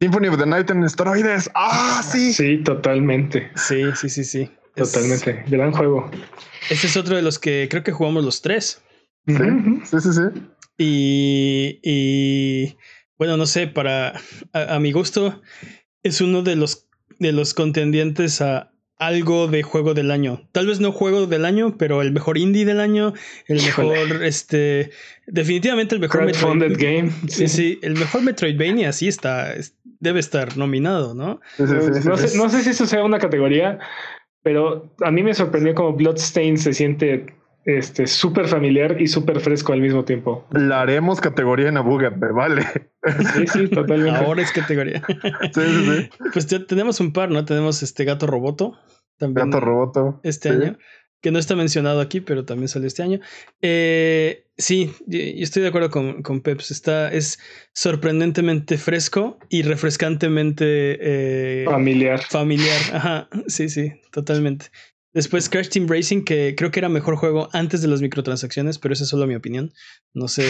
Symphony of the Night en esteroides. Ah, sí. Sí, totalmente. Sí, sí, sí, sí. Totalmente. Gran juego. Este es otro de los que creo que jugamos los tres. Sí, sí, sí, sí. Y, y bueno, no sé, para a, mi gusto es uno de los de los contendientes a algo de juego del año. Tal vez no juego del año, pero el mejor indie del año, el mejor, este, definitivamente el mejor Metroid game. Sí, sí, el mejor Metroidvania sí está, debe estar nominado, ¿no? no, sé, no sé si eso sea una categoría, pero a mí me sorprendió como Bloodstain se siente este súper familiar y súper fresco al mismo tiempo. La haremos categoría en Abuget, vale. Sí, sí, totalmente. Ahora es categoría. [laughs] Sí, sí, sí. Pues ya tenemos un par, ¿no? Tenemos este gato roboto. También gato roboto. Este año. Que no está mencionado aquí, pero también salió este año. Eh, sí, yo estoy de acuerdo con, con Peps. Está, es sorprendentemente fresco y refrescantemente eh, familiar. Familiar. Ajá. Sí, sí, totalmente. Después Crash Team Racing, que creo que era mejor juego antes de las microtransacciones, pero esa es solo mi opinión. No sé.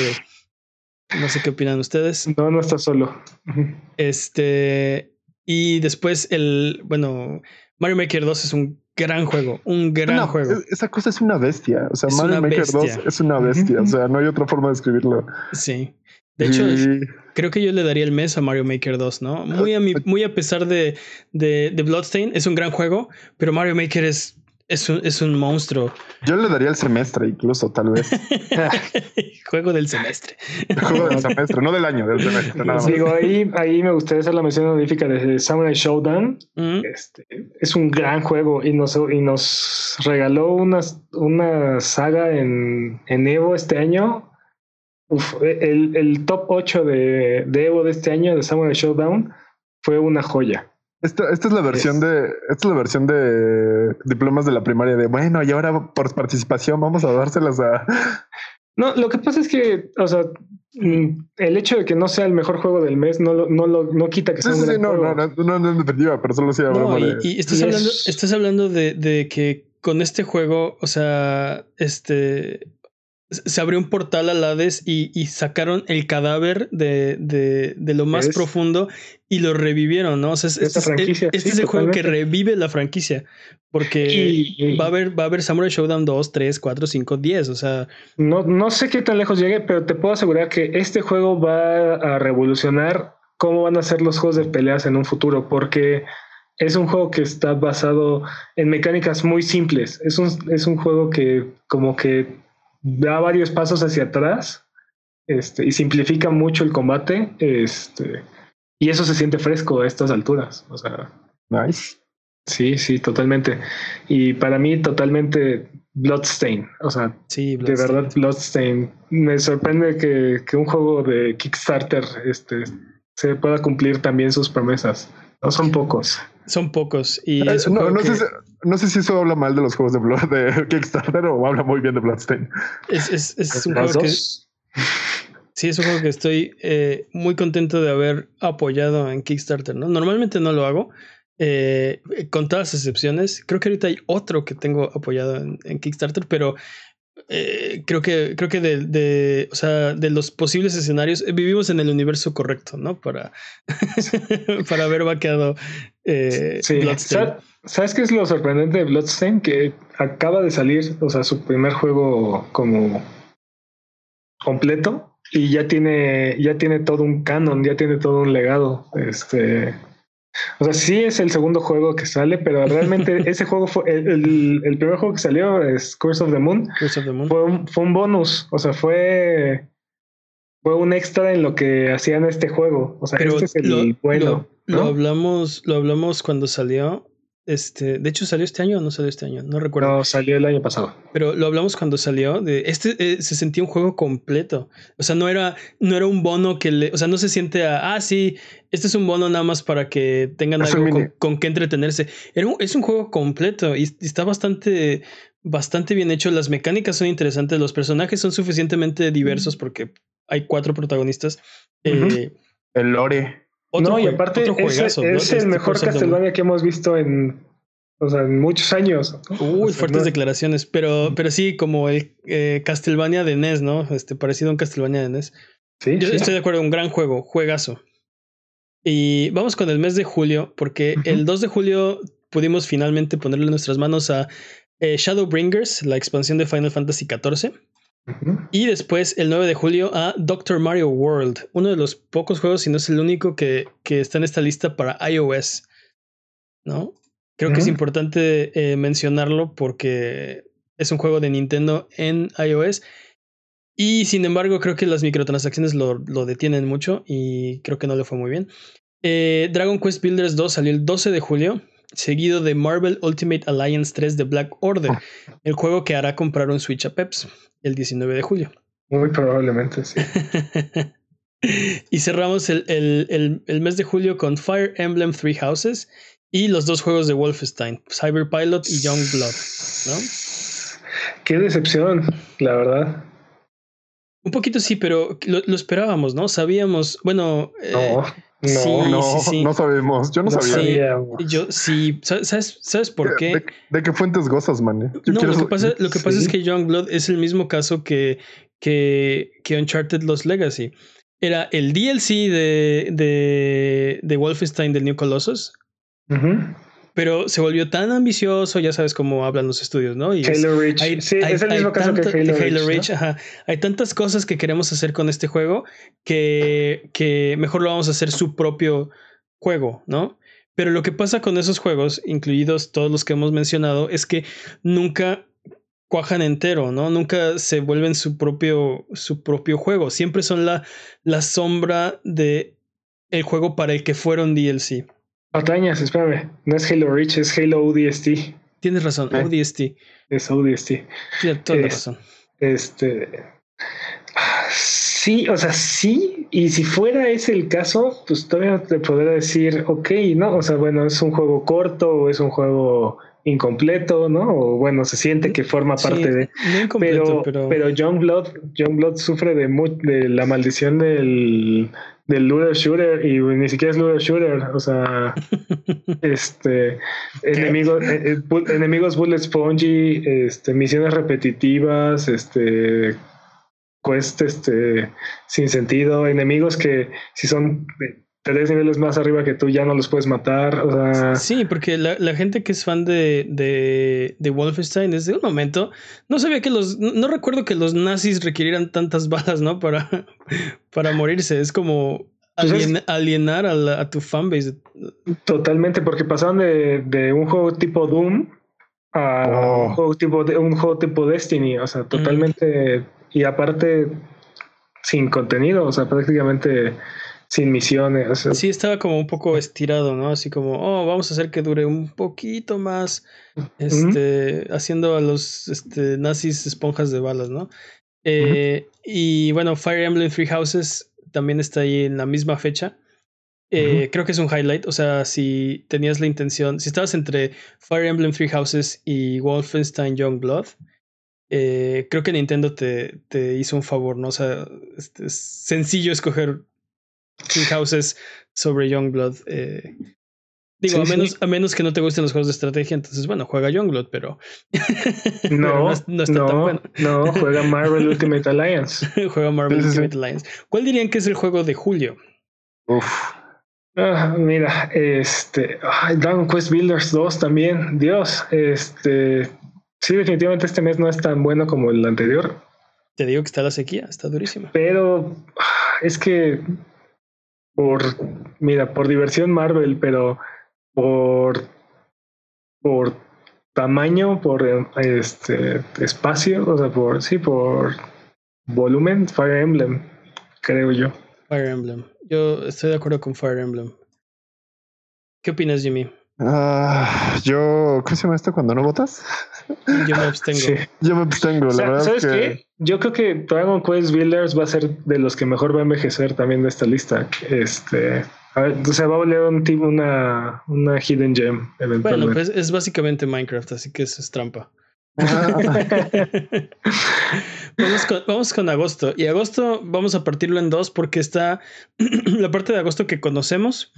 No sé qué opinan ustedes. No, no está solo. Este. Y después el. Bueno, Mario Maker 2 es un gran juego. Un gran juego. Esa cosa es una bestia. O sea, Mario Maker 2 es una bestia. O sea, no hay otra forma de escribirlo. Sí. De hecho, creo que yo le daría el mes a Mario Maker 2, ¿no? Muy a, mi, muy a pesar de, de, de Bloodstain, es un gran juego, pero Mario Maker es es un, es un monstruo. Yo le daría el semestre, incluso, tal vez. [laughs] Juego del semestre. Juego del semestre, no del año, del semestre. Nada Digo, ahí, ahí me gustaría hacer la mención honorífica de Samurai Showdown. Este, es un gran juego y nos, y nos regaló una, una saga en, en Evo este año. el, el, top 8 de, de Evo de este año de Samurai Showdown fue una joya. Esta, esta, es la versión de esta es la versión de diplomas de la primaria de bueno y ahora por participación vamos a dárselas a [laughs] no lo que pasa es que o sea mm, el hecho de que no sea el mejor juego del mes no lo, no lo no quita que sea un gran no, juego. no, no, no, no, no, definitiva, pero solo sí no, y, y, estás hablando estás hablando de, de que con este juego o sea este se abrió un portal al Hades y, y sacaron el cadáver de, de, de lo más profundo y lo revivieron, ¿no? O sea, este, es, este es el juego que revive la franquicia. Porque va a haber, va a haber Samurai Showdown 2, 3, 4, 5, 10. O sea. No, no sé qué tan lejos llegue, pero te puedo asegurar que este juego va a revolucionar cómo van a ser los juegos de peleas en un futuro. Porque es un juego que está basado en mecánicas muy simples. Es un, es un juego que como que da varios pasos hacia atrás este, y simplifica mucho el combate. Este, y eso se siente fresco a estas alturas. O sea, nice. Sí, sí, totalmente. Y para mí, totalmente Bloodstain. O sea, de verdad, Bloodstain. Me sorprende que, que, un juego de Kickstarter este, se pueda cumplir también sus promesas. No son pocos. Son pocos. Y eh, no, no, sé si, no, sé si, eso habla mal de los juegos de, Blood, de [laughs] Kickstarter o habla muy bien de Bloodstain. Es, es, es un juego que. Sí, es un juego que estoy eh, muy contento de haber apoyado en Kickstarter. ¿no? Normalmente no lo hago. Eh, con todas las excepciones. Creo que ahorita hay otro que tengo apoyado en, en Kickstarter, pero eh, creo que, creo que de, de, o sea, de los posibles escenarios, eh, vivimos en el universo correcto, ¿no? Para, [laughs] para haber vaqueado eh, ¿Sabes qué es lo sorprendente de Bloodstain? Que acaba de salir, o sea, su primer juego como completo y ya tiene, ya tiene todo un canon, ya tiene todo un legado. Este, o sea, sí es el segundo juego que sale, pero [laughs] realmente ese juego fue el, el, primer juego que salió es Curse of the Moon. Curse of the Moon. Fue, un, fue un bonus, o sea, fue fue un extra en lo que hacían este juego. O sea, este es el lo, bueno. Lo, hablamos, lo hablamos cuando salió. Este, de hecho, ¿salió este año o no salió este año? No recuerdo. No, salió el año pasado. Pero lo hablamos cuando salió. De, este eh, se sentía un juego completo. O sea, no era, no era un bono que le. O sea, no se siente a. Ah, sí, este es un bono nada más para que tengan algo con, con, que entretenerse. Era un, es un juego completo y, está bastante, bastante bien hecho. Las mecánicas son interesantes. Los personajes son suficientemente diversos porque hay cuatro protagonistas. eh, el lore. Otro no, y aparte es, es el mejor Castlevania que hemos visto en, o sea, en muchos años. Uy, fuertes declaraciones, pero, pero sí, como el eh, Castlevania de NES, ¿no? Este, parecido a un Castlevania de NES. Sí, Yo estoy de acuerdo, un gran juego, juegazo. Y vamos con el mes de julio, porque el 2 de julio pudimos finalmente ponerle nuestras manos a eh, Shadowbringers, la expansión de Final Fantasy XIV. Y después, el 9 de julio, a Doctor Mario World, uno de los pocos juegos, si no es el único, que, que está en esta lista para iOS. ¿No? Creo que es importante eh, mencionarlo porque es un juego de Nintendo en iOS. Y sin embargo, creo que las microtransacciones lo, lo detienen mucho y creo que no le fue muy bien. Eh, Dragon Quest Builders 2 salió el 12 de julio, seguido de Marvel Ultimate Alliance 3 de Black Order, ah. el juego que hará comprar un Switch a Peps el 19 de julio. Muy probablemente, sí. [laughs] y cerramos el, el, el, mes de julio con Fire Emblem Three Houses y los dos juegos de Wolfenstein, Cyber Pilot y Young Blood, ¿no? Qué decepción, la verdad. Un poquito sí, pero lo, esperábamos, ¿no? Sabíamos, bueno... Eh, no. No, no, no sabemos. Yo no, sabía. yo sí. ¿Sabes, ¿Sabes por qué? ¿De, qué fuentes gozas, man? no, lo que pasa, lo que pasa es que Youngblood es el mismo caso que, que, que Uncharted Lost Legacy. Era el DLC de, de, de Wolfenstein del New Colossus. Pero se volvió tan ambicioso, ya sabes cómo hablan los estudios, ¿no? Y Halo Reach. sí, es el mismo caso que Halo, Reach. Hay tantas cosas que queremos hacer con este juego que, que mejor lo vamos a hacer su propio juego, ¿no? Pero lo que pasa con esos juegos, incluidos todos los que hemos mencionado, es que nunca cuajan entero, ¿no? Nunca se vuelven su propio, su propio juego. Siempre son la, la sombra de el juego para el que fueron DLC. Patrañas, espérame. No es Halo Reach, es Halo ODST. Tienes razón, eh, ODST. Es ODST. Tienes toda la razón. Este. Sí, o sea, sí. Y si fuera ese el caso, pues todavía te podría decir, ok, ¿no? O sea, bueno, es un juego corto o es un juego incompleto, ¿no? O bueno, se siente que forma parte de. pero, pero, pero Youngblood, Youngblood sufre de, de la maldición del del looter shooter y ni siquiera es looter shooter, o sea, [laughs] este enemigos, eh, eh, enemigos bullet spongy, este misiones repetitivas, este quest este sin sentido, enemigos que si son tres niveles más arriba que tú ya no los puedes matar. O sea... Sí, porque la, la gente que es fan de, de, de, Wolfenstein desde un momento no sabía que los. No, recuerdo que los nazis requirieran tantas [laughs] balas, ¿no? Para, para morirse. Es como. Pues alienar a, a, tu fanbase. Totalmente, porque pasaron de, de un juego tipo Doom a oh. un, juego tipo, un juego tipo Destiny. O sea, totalmente. Y aparte, sin contenido. O sea, prácticamente sin misiones. Sí, estaba como un poco estirado, ¿no? Así como, oh, vamos a hacer que dure un poquito más, este, haciendo a los este, nazis esponjas de balas, ¿no? Eh, y bueno, Fire Emblem Three Houses también está ahí en la misma fecha. Eh, creo que es un highlight, o sea, si tenías la intención, si estabas entre Fire Emblem Three Houses y Wolfenstein Young Blood, eh, creo que Nintendo te, te, hizo un favor, ¿no? O sea, este, es sencillo escoger King Houses sobre Youngblood. Eh, digo, a, menos, a menos que no te gusten los juegos de estrategia, entonces, bueno, juega Youngblood, pero. [laughs] no, no, está tan bueno. no, juega Marvel Ultimate Alliance. [laughs] juega Marvel Ultimate Alliance. ¿Cuál dirían que es el juego de julio? Uf. Ah, mira, este. Dragon Quest Builders 2 también. Dios, este. Sí, definitivamente este mes no es tan bueno como el anterior. Te digo que está la sequía, está durísima. Pero es que por, mira, por diversión Marvel, pero por, por tamaño, por este espacio, o sea, por, sí, por volumen, Fire Emblem, creo yo. Fire Emblem. Yo estoy de acuerdo con Fire Emblem. ¿Qué opinas, Jimmy? Ah, yo, ¿cómo se llama esto cuando no votas? Yo me abstengo. Sí. Yo me abstengo, O sea, la verdad ¿Sabes es que qué? Yo creo que Dragon Quest Builders va a ser de los que mejor va a envejecer también de esta lista. Este, a ver, o sea, va a valer un tipo una, una hidden gem Bueno, eventualmente. pues es básicamente Minecraft, así que eso es trampa. [laughs] vamos, con, vamos con agosto. Y agosto vamos a partirlo en dos porque está [clears throat] la parte de agosto que conocemos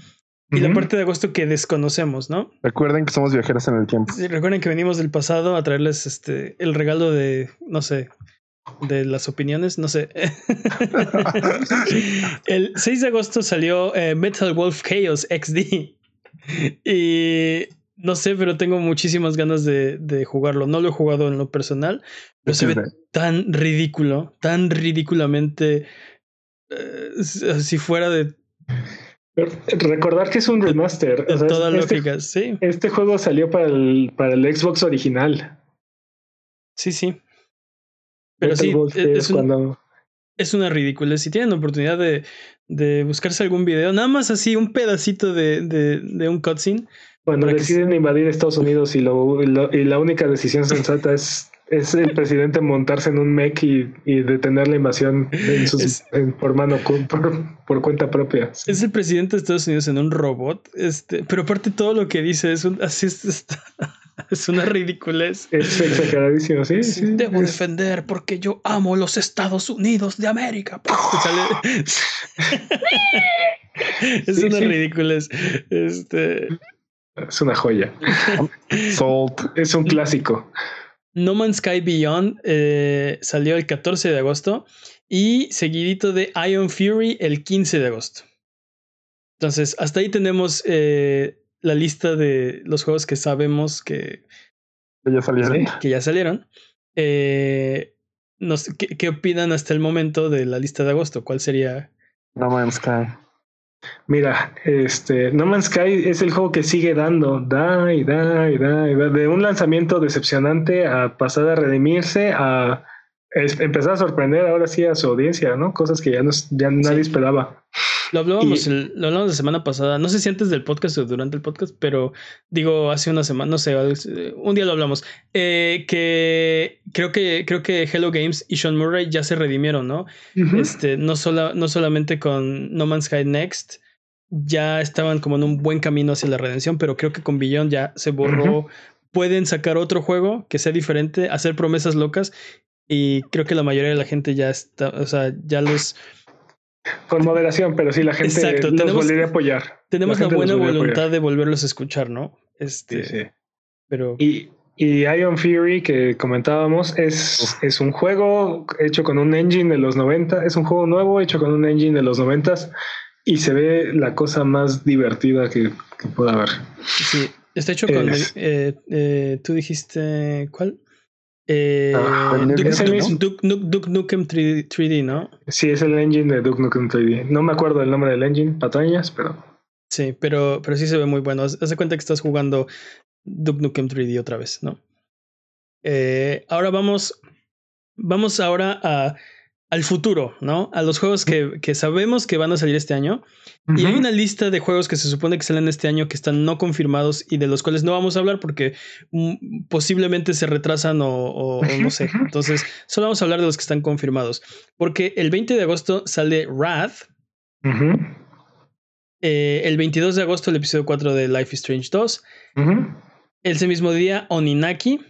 y la parte de agosto que desconocemos, ¿no? recuerden que somos viajeros en el tiempo. Sí, recuerden que venimos del pasado a traerles este el regalo de, no sé, de las opiniones, no sé. [laughs] el 6 de agosto salió eh, Metal Wolf Chaos XD. Y no sé, pero tengo muchísimas ganas de, de jugarlo. No lo he jugado en lo personal, pero se ve tan ridículo, tan ridículamente eh, si fuera de, Recordar que es un remaster. de o sea, toda este, lógica. Sí, este juego salió para el, para el Xbox original. sí, sí. Pero Metal sí, Wolf es, es un- cuando es una ridícula. Si tienen la oportunidad de, de buscarse algún video, nada más así un pedacito de, de, un cutscene. Cuando que deciden invadir Estados Unidos y, lo, y lo- y la única decisión sensata es, es el presidente montarse en un mech y, y detener la invasión en sus- Es- en- por mano, por, por cuenta propia. Es el presidente de Estados Unidos en un robot. Este, pero aparte todo lo que dice es un, así es, [laughs] está- es una ridiculez. Es exageradísimo, sí. sí. Debo Es- defender porque yo amo los Estados Unidos de América. [laughs] [laughs] Es Sí, una sí. ridiculez. Este, es una joya. Salt. Es un clásico. No Man's Sky Beyond eh, salió el 14 de agosto y seguidito de Iron Fury el 15 de agosto. Entonces, hasta ahí tenemos eh, la lista de los juegos que sabemos que, Ya salieron. Que ya salieron. Eh, no sé, ¿qué, qué opinan hasta el momento de la lista de agosto? ¿Cuál sería? No Man's Sky. Mira, este No Man's Sky es el juego que sigue dando, da y da y da y da, de un lanzamiento decepcionante a pasar a redimirse, a es- empezar a sorprender ahora sí a su audiencia, ¿no? Cosas que ya, no, ya nadie esperaba. Lo hablábamos, Y- el- lo hablamos la semana pasada, no sé si antes del podcast o durante el podcast, pero digo hace una semana, no sé, eh, un día lo hablamos, eh, que creo que creo que Hello Games y Sean Murray ya se redimieron, ¿no? Este, no, sola, no solamente con No Man's Sky Next, ya estaban como en un buen camino hacia la redención, pero creo que con Beyond ya se borró. Pueden sacar otro juego que sea diferente, hacer promesas locas. Y creo que la mayoría de la gente ya está, o sea, ya los Con moderación, pero sí la gente Exacto, los tenemos- volvería a apoyar. tenemos la, buena voluntad de volverlos a escuchar, ¿no? Este, Sí, sí. pero Y, y Iron Fury, que comentábamos, es, es un juego hecho con un engine de los 90. Es un juego nuevo hecho con un engine de los 90 y se ve la cosa más divertida que, que pueda haber. sí, está hecho con. Es- eh, eh, Tú dijiste. ¿Cuál? Eh, Ah, Duke, es el mismo. Duke- Duke- Duke Nukem 3D, 3D, ¿no? Sí, es el engine de Duke Nukem 3D. No me acuerdo el nombre del engine, patrañas, pero Sí, pero, pero sí se ve muy bueno. De cuenta que estás jugando Duke Nukem 3D otra vez, ¿no? Eh, ahora vamos. Vamos ahora a, al futuro, ¿no? A los juegos que, que sabemos que van a salir este año. Y hay una lista de juegos que se supone que salen este año que están no confirmados y de los cuales no vamos a hablar porque mm, posiblemente se retrasan o, no sé. Entonces, solo vamos a hablar de los que están confirmados. Porque el 20 de agosto sale Wrath. Eh, el 22 de agosto el episodio 4 de Life is Strange 2. Ujú. Ese mismo día Oninaki.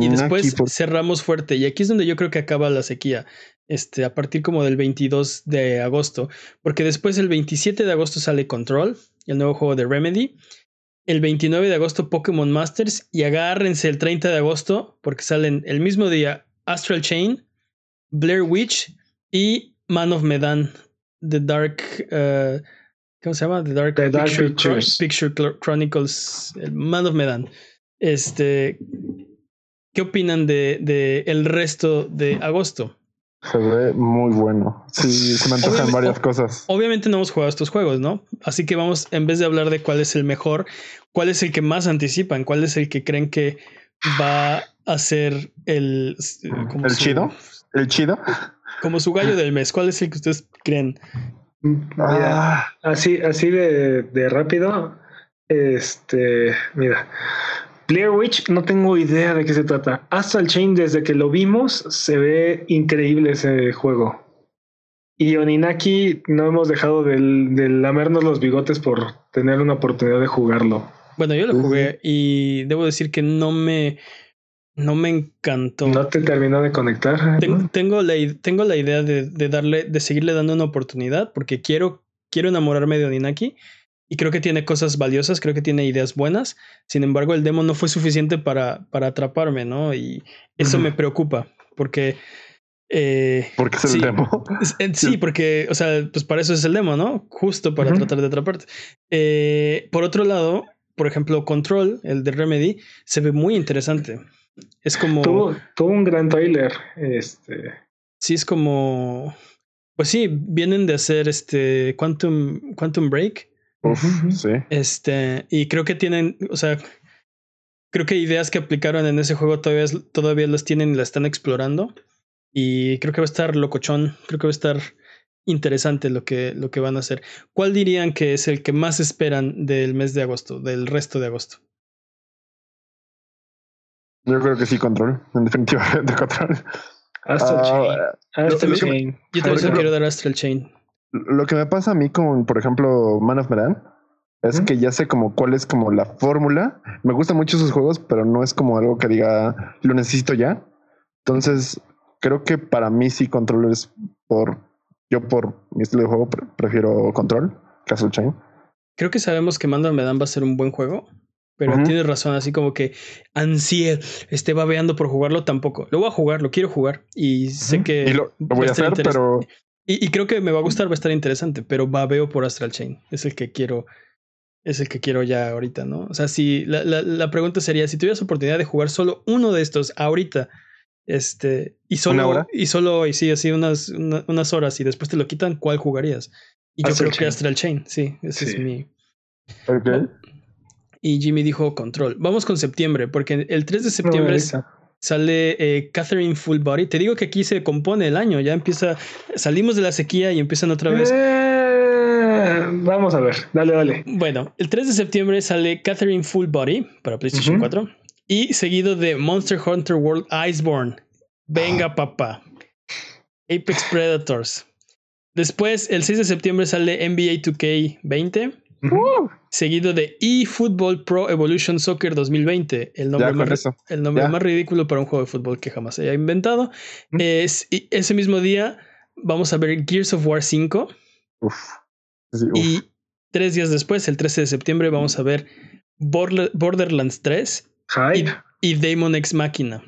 Y después por- cerramos fuerte. Y aquí es donde yo creo que acaba la sequía. Este, a partir como del 22 de agosto. Porque después el 27 de agosto sale Control, el nuevo juego de Remedy. El 29 de agosto Pokémon Masters. Y agárrense el 30 de agosto, porque salen el mismo día Astral Chain, Blair Witch y Man of Medan. The Dark. eh, ¿Cómo se llama? The Dark, The Dark Picture, Pictures. Picture Cl- Chronicles. El Man of Medan. Este. ¿Qué opinan de, de el resto de agosto? Se ve muy bueno. Sí, se me antojan Obviamente- varias cosas. Obviamente no hemos jugado estos juegos, ¿no? Así que vamos, en vez de hablar de cuál es el mejor, cuál es el que más anticipan, cuál es el que creen que va a ser el... como ¿El su- chido? ¿El chido? Como su gallo del mes. ¿Cuál es el que ustedes creen? Mira, Ah, así, así de, de rápido, Este, mira, Blair Witch no tengo idea de qué se trata. Astral Chain, desde que lo vimos, se ve increíble ese juego. Y Oninaki no hemos dejado de, lamernos los bigotes por tener una oportunidad de jugarlo. Bueno, yo lo jugué y debo decir que no me, no me encantó. No te terminó de conectar. Tengo, la, tengo la idea de, darle, de seguirle dando una oportunidad porque quiero, quiero enamorarme de Oninaki y creo que tiene cosas valiosas, creo que tiene ideas buenas. Sin embargo, el demo no fue suficiente para, para atraparme, ¿no? Y eso me preocupa porque eh, porque es el demo. Sí, porque, o sea, pues para eso es el demo, ¿no? Justo para tratar de atraparte. Eh, por otro lado, por ejemplo, Control, el de Remedy, se ve muy interesante. Es como. Tuvo, un gran trailer. Este. Sí, es como. Pues sí, vienen de hacer este Quantum, Quantum Break. Sí. Este, y creo que tienen, o sea, creo que ideas que aplicaron en ese juego todavía, todavía las tienen y las están explorando. Y creo que va a estar locochón, creo que va a estar interesante lo que, lo que van a hacer. ¿Cuál dirían que es el que más esperan del mes de agosto, del resto de agosto? Yo creo que sí, Control, en definitiva, [laughs] de Control. Astral ah, Chain. Yo también quiero dar Astral Chain. Lo que me pasa a mí con, por ejemplo, Man of Medan, es que ya sé como cuál es como la fórmula. Me gustan mucho sus juegos, pero no es como algo que diga lo necesito ya. Entonces, creo que para mí sí control es por yo por mi estilo de juego prefiero control Castle Chain. Creo que sabemos que Mando Medan va a ser un buen juego, pero tienes razón, así como que ansie esté babeando por jugarlo tampoco. Lo voy a jugar, lo quiero jugar y sé que lo, voy a hacer, pero y, creo que me va a gustar, va a estar interesante, pero babeo por Astral Chain. Es el que quiero es el que quiero ya ahorita, ¿no? O sea, si la, la, la pregunta sería, si tuvieras oportunidad de jugar solo uno de estos ahorita, este, y solo, y solo, y sí, así unas, unas horas y después te lo quitan, ¿cuál jugarías? Y yo creo que Astral Chain, sí, ese es mi. Y Jimmy dijo control. Vamos con septiembre, porque el 3 de septiembre sale eh, Catherine Full Body. Te digo que aquí se compone el año, ya empieza, salimos de la sequía y empiezan otra vez. Eh, vamos a ver, dale, dale. Bueno, el 3 de septiembre sale Catherine Full Body para PlayStation 4. Y seguido de Monster Hunter World Iceborne. Venga, ah. papá. Apex Predators. Después, el 6 de septiembre sale NBA 2K 20. Seguido de eFootball Pro Evolution Soccer 2020. El nombre, más, el nombre más ridículo para un juego de fútbol que jamás haya inventado. Es, ese mismo día vamos a ver Gears of War 5. Y tres días después, el 13 de septiembre, vamos a ver Borderlands 3. Y, Damon Ex Máquina.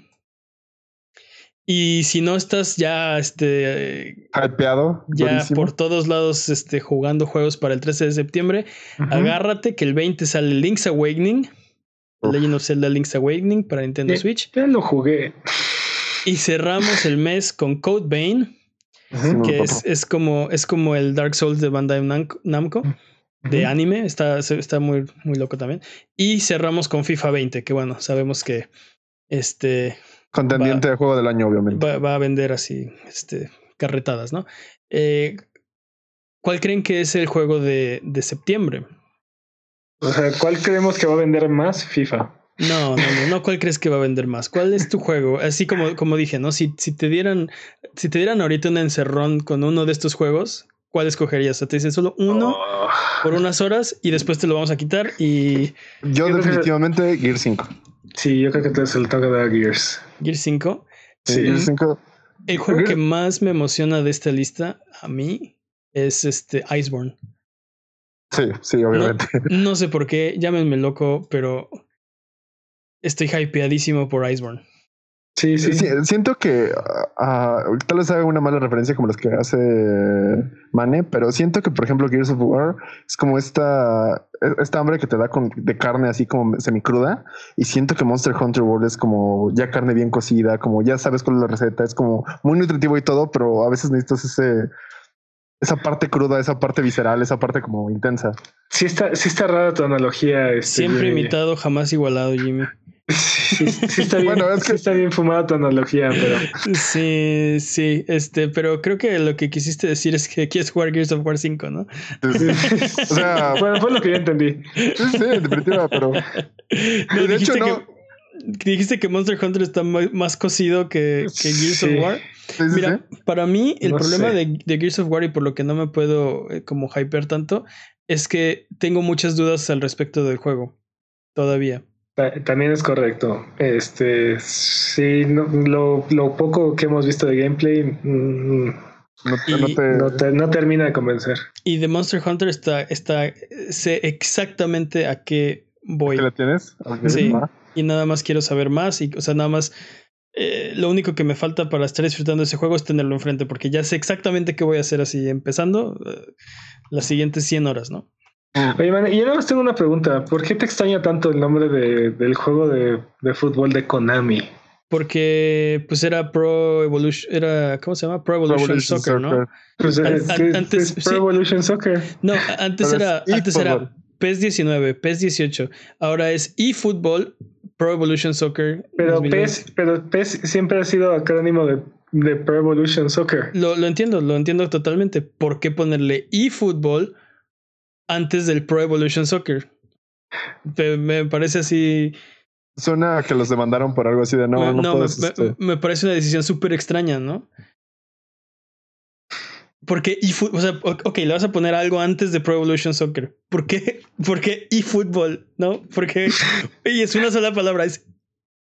Y si no estás ya este hypeado, ya por todos lados este, jugando juegos para el 13 de septiembre, agárrate que el 20 sale Link's Awakening, Legend of Zelda Link's Awakening para Nintendo Switch. Ya lo jugué. Y cerramos el mes con Code Vein, que es, es, como, es como el Dark Souls de Bandai Namco de anime, está, está muy, muy loco también. Y cerramos con FIFA 20, que bueno, sabemos que este... Contendiente de juego del año, obviamente. Va, a vender así, este, carretadas, ¿no? Eh, ¿Cuál creen que es el juego de, de septiembre? O sea, ¿cuál creemos que va a vender más? FIFA. No, no, no, no, ¿cuál crees que va a vender más? ¿Cuál es tu juego? Así como, como dije, ¿no? Si, si te dieran, si te dieran ahorita un encerrón con uno de estos juegos, ¿cuál escogerías? O sea, te dicen solo uno oh. por unas horas y después te lo vamos a quitar y... Yo, definitivamente Gear 5. Sí, yo creo que te es el toque de Gears. Gear 5. Sí, Gear 5. El juego que más me emociona de esta lista a mí es este Iceborne. Sí, sí, obviamente. No, sé por qué, llámenme loco, pero estoy hypeadísimo por Iceborne. Sí, sí. siento que uh, tal vez haga una mala referencia como las que hace Mane, pero siento que, por ejemplo, Gears of War es como esta, esta hambre que te da con, de carne así como semicruda. Y siento que Monster Hunter World es como ya carne bien cocida, como ya sabes cuál es la receta, es como muy nutritivo y todo, pero a veces necesitas ese, esa parte cruda, esa parte visceral, esa parte como intensa. Sí está, sí está rara tu analogía. Este, Siempre imitado, jamás igualado, Jimmy. Sí, está bien, bueno, es que... está bien fumada tu analogía, pero. Sí, sí, este, pero creo que lo que quisiste decir es que quieres jugar Gears of War 5, ¿no? o sea, [laughs] bueno, fue lo que yo entendí. Sí, sí, definitiva, pero. de hecho, no. Que, dijiste que Monster Hunter está más cocido que, que Gears of War. Mira, para mí, el problema de, de, Gears of War y por lo que no me puedo eh, como hyper tanto es que tengo muchas dudas al respecto del juego. Todavía. También es correcto. Este, sí, lo, lo, poco que hemos visto de gameplay mm, no, te, no, termina de convencer. Y de Monster Hunter está, está, sé exactamente a qué voy. ¿Qué la tienes? Sí. Y nada más quiero saber más. Y, o sea, nada más. Eh, lo único que me falta para estar disfrutando de ese juego es tenerlo enfrente, porque ya sé exactamente qué voy a hacer así, empezando eh, las siguientes 100 horas, ¿no? Oye, man, y yo nada más tengo una pregunta. ¿Por qué te extraña tanto el nombre de, del juego de, de, fútbol de Konami? Porque pues era Pro Evolution, era, ¿cómo se llama? Pro Evolution, Soccer, ¿no? Pues, antes, Pro Evolution Soccer. No, antes era, antes era PES 19, PES 18. Ahora es eFootball Pro Evolution Soccer. Pero PES, pero PES siempre ha sido acrónimo de, de Pro Evolution Soccer. Lo, lo entiendo, lo entiendo totalmente. ¿Por qué ponerle eFootball? Antes del Pro Evolution Soccer. Me parece así. Suena que los demandaron por algo así de no, no, me, este me, parece una decisión súper extraña, ¿no? Porque eFootball, o sea, ok, le vas a poner algo antes de Pro Evolution Soccer. ¿Por qué? [laughs] Porque eFootball, ¿no? Porque y es una sola palabra, es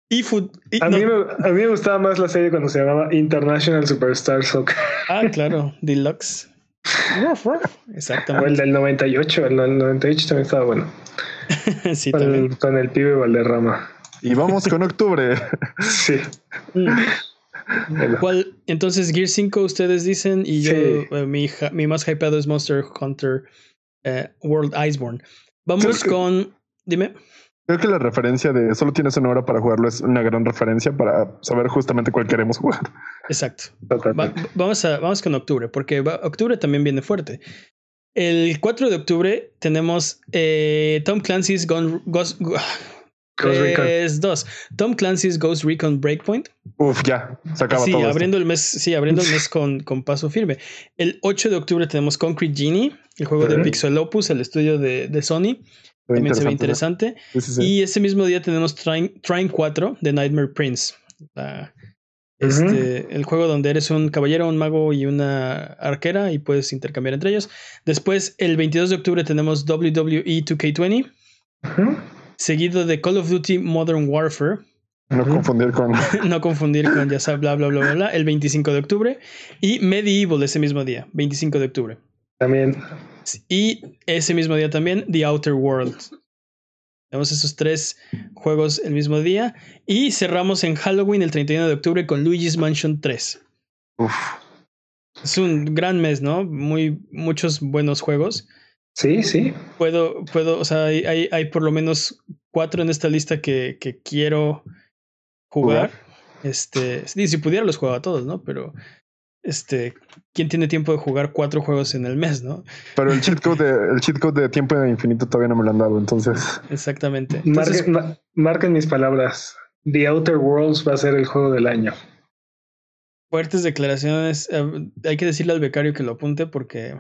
eFootball. a, mí me, a mí me gustaba más la serie cuando se llamaba International Superstar Soccer. Ah, claro, Deluxe. Exactamente. O el del 98, el 98 también estaba bueno. [laughs] sí, con, también. El, con el pibe Valderrama. Y vamos con octubre. sí. ¿Cuál? Entonces, Gear 5 ustedes dicen y yo, eh, mi, mi, más hypeado es Monster Hunter eh, World Iceborne. Vamos con. Dime. Creo que la referencia de solo tienes una hora para jugarlo es una gran referencia para saber justamente cuál queremos jugar. Exacto. vamos, a, vamos con octubre, porque octubre también viene fuerte. El 4 de octubre tenemos eh, Tom Clancy's Ghost, Recon 2. Tom Clancy's Ghost Recon Breakpoint. Uf, ya, se acaba sí, todo abriendo el mes, sí, abriendo el mes [laughs] con, con, paso firme. El 8 de octubre tenemos Concrete Genie, el juego de Pixel Opus, el estudio de, de Sony. También se ve interesante. Y ese mismo día tenemos Trine, 4 de Nightmare Prince. este, El juego donde eres un caballero, un mago y una arquera y puedes intercambiar entre ellos. Después, el 22 de octubre tenemos WWE 2K20. Seguido de Call of Duty Modern Warfare. No confundir con. [laughs] no confundir con, ya sabes, bla, bla, bla, bla, bla. El 25 de octubre. Y Medieval ese mismo día, 25 de octubre. También. Y ese mismo día también, The Outer Worlds. Tenemos esos tres juegos el mismo día. Y cerramos en Halloween el 31 de octubre con Luigi's Mansion 3. Es un gran mes, ¿no? Muy, muchos buenos juegos. Sí, sí. Puedo, puedo, o sea, hay, hay por lo menos cuatro en esta lista que, que quiero jugar. Este, si pudiera los juego a todos, ¿no? Pero este, ¿quién tiene tiempo de jugar cuatro juegos en el mes, no? Pero el cheat code de, el cheat code de tiempo infinito todavía no me lo han dado, entonces. Exactamente. marquen, mis palabras. The Outer Worlds va a ser el juego del año. Fuertes declaraciones. Eh, hay que decirle al becario que lo apunte porque.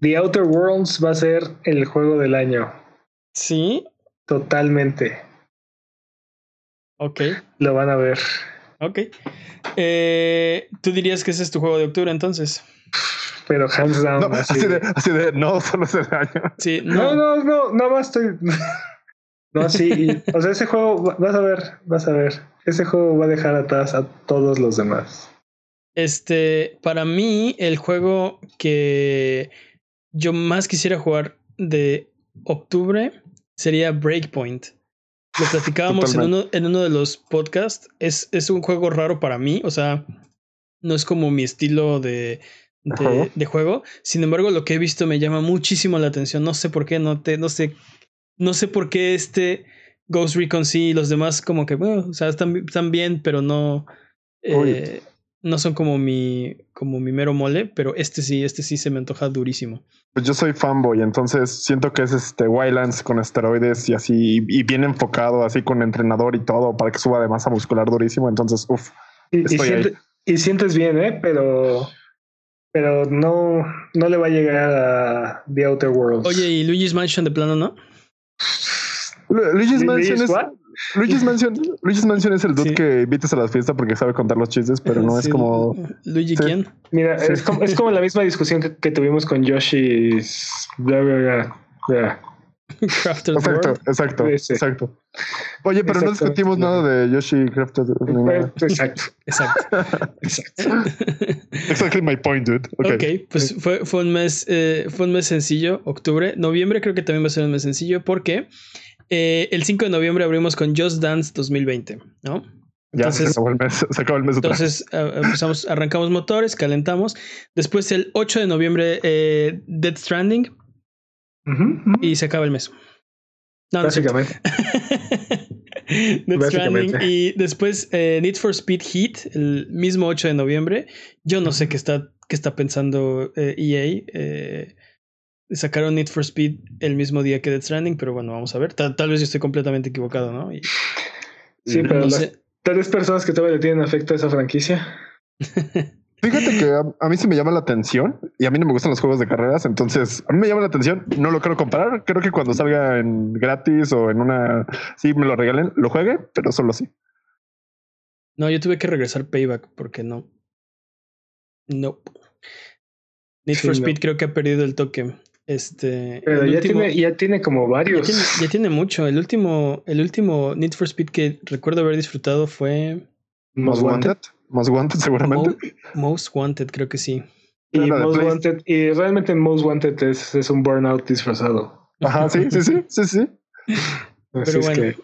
The Outer Worlds va a ser el juego del año. Sí. Totalmente. Ok. Lo van a ver. Ok. Eh, ¿Tú dirías que ese es tu juego de octubre entonces? Pero hands down. No, así, de, así de, no, solo es el año. Sí, no, no, no, nada más estoy. [laughs] No, sí, o sea, ese juego, vas a ver, vas a ver. Ese juego va a dejar atrás a todos los demás. Este, para mí, el juego que yo más quisiera jugar de octubre sería Breakpoint. Lo platicábamos en uno, en uno de los podcasts. Es, es un juego raro para mí. O sea, no es como mi estilo de, de, juego. Sin embargo, lo que he visto me llama muchísimo la atención. No sé por qué, no, te, no sé. No sé por qué este Ghost Recon sí y los demás, como que, bueno, o sea, están, están bien, pero no. Eh, no son como mi, como mi mero mole, pero este sí, este sí se me antoja durísimo. Pues yo soy fanboy, entonces siento que es este Wildlands con esteroides y así, y bien enfocado, así con entrenador y todo, para que suba de masa muscular durísimo. Entonces, uff. Y, y, sientes bien, ¿eh? Pero, pero no, no le va a llegar a The Outer Worlds. Oye, ¿y Luigi's Mansion de plano no? Luigi's Mansion es, Luigi's Mansion, Luigi's Mansion es el dude que invitas a la fiesta porque sabe contar los chistes, pero no es como. ¿Luigi quién? Mira, es, como, es, como, la misma discusión que, tuvimos con Yoshi's. Crafted exacto, exacto, exacto. Oye, pero no discutimos nada de Yoshi Crafted. Exacto. Exacto. [laughs] Exacto. exactly my point, dude. Okay. ok, pues fue, fue, un mes, eh, fue un mes sencillo, octubre. Noviembre creo que también va a ser un mes sencillo porque eh, el 5 de noviembre abrimos con Just Dance 2020, ¿no? Entonces, ya se acabó el mes, se acabó el mes Entonces empezamos, arrancamos motores, calentamos. Después el 8 de noviembre, eh, Dead Stranding. Y se acaba el mes. No, Básicamente. [laughs] Dead Stranding. Y después eh, Need for Speed Heat, el mismo 8 de noviembre. Yo no sé qué está, qué está pensando EA. Sacaron Need for Speed el mismo día que Death Stranding, pero bueno, vamos a ver. Tal, vez yo estoy completamente equivocado, ¿no? sí, pero las tres personas que todavía le tienen afecto a esa franquicia. [laughs] Fíjate que a, mí sí me llama la atención y a mí no me gustan los juegos de carreras, entonces a mí me llama la atención, no lo quiero comprar, creo que cuando salga en gratis o en una, sí me lo regalen, lo juegue, pero solo así. No, yo tuve que regresar Payback porque no. No. Need for Speed creo que ha perdido el toque. Este. Pero ya, tiene, ya tiene como varios. Ya tiene, mucho. El último, el último Need for Speed que recuerdo haber disfrutado fue. Most Wanted. Most Wanted, seguramente. Most, Wanted, creo que sí. Y, Most Wanted, y realmente Most Wanted es, es, un burnout disfrazado. Ajá, sí, sí, sí, sí, sí. [laughs] Pero bueno,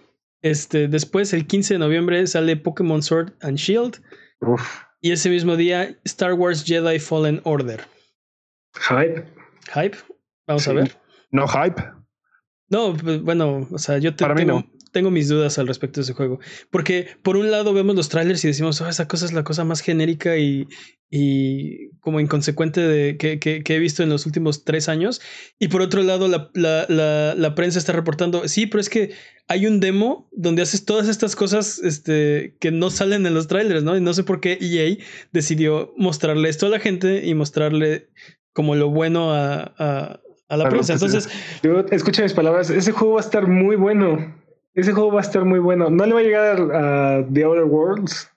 este, después, el 15 de noviembre, sale Pokémon Sword and Shield. Uf. Y ese mismo día, Star Wars Jedi Fallen Order. Hype. Hype. Vamos a ver. No hype. No, pues, bueno, o sea, yo tengo, tengo mis dudas al respecto de ese juego. Porque por un lado vemos los trailers y decimos, oh, esa cosa es la cosa más genérica y, y como inconsecuente de, que, que, he visto en los últimos tres años. Y por otro lado, la, la, la, la, prensa está reportando, sí, pero es que hay un demo donde haces todas estas cosas este, que no salen en los trailers, ¿no? Y no sé por qué EA decidió mostrarle esto a la gente y mostrarle como lo bueno a a la prensa. Entonces, yo escucha mis palabras, ese juego va a estar muy bueno. Ese juego va a estar muy bueno. No le va a llegar a The Outer Worlds.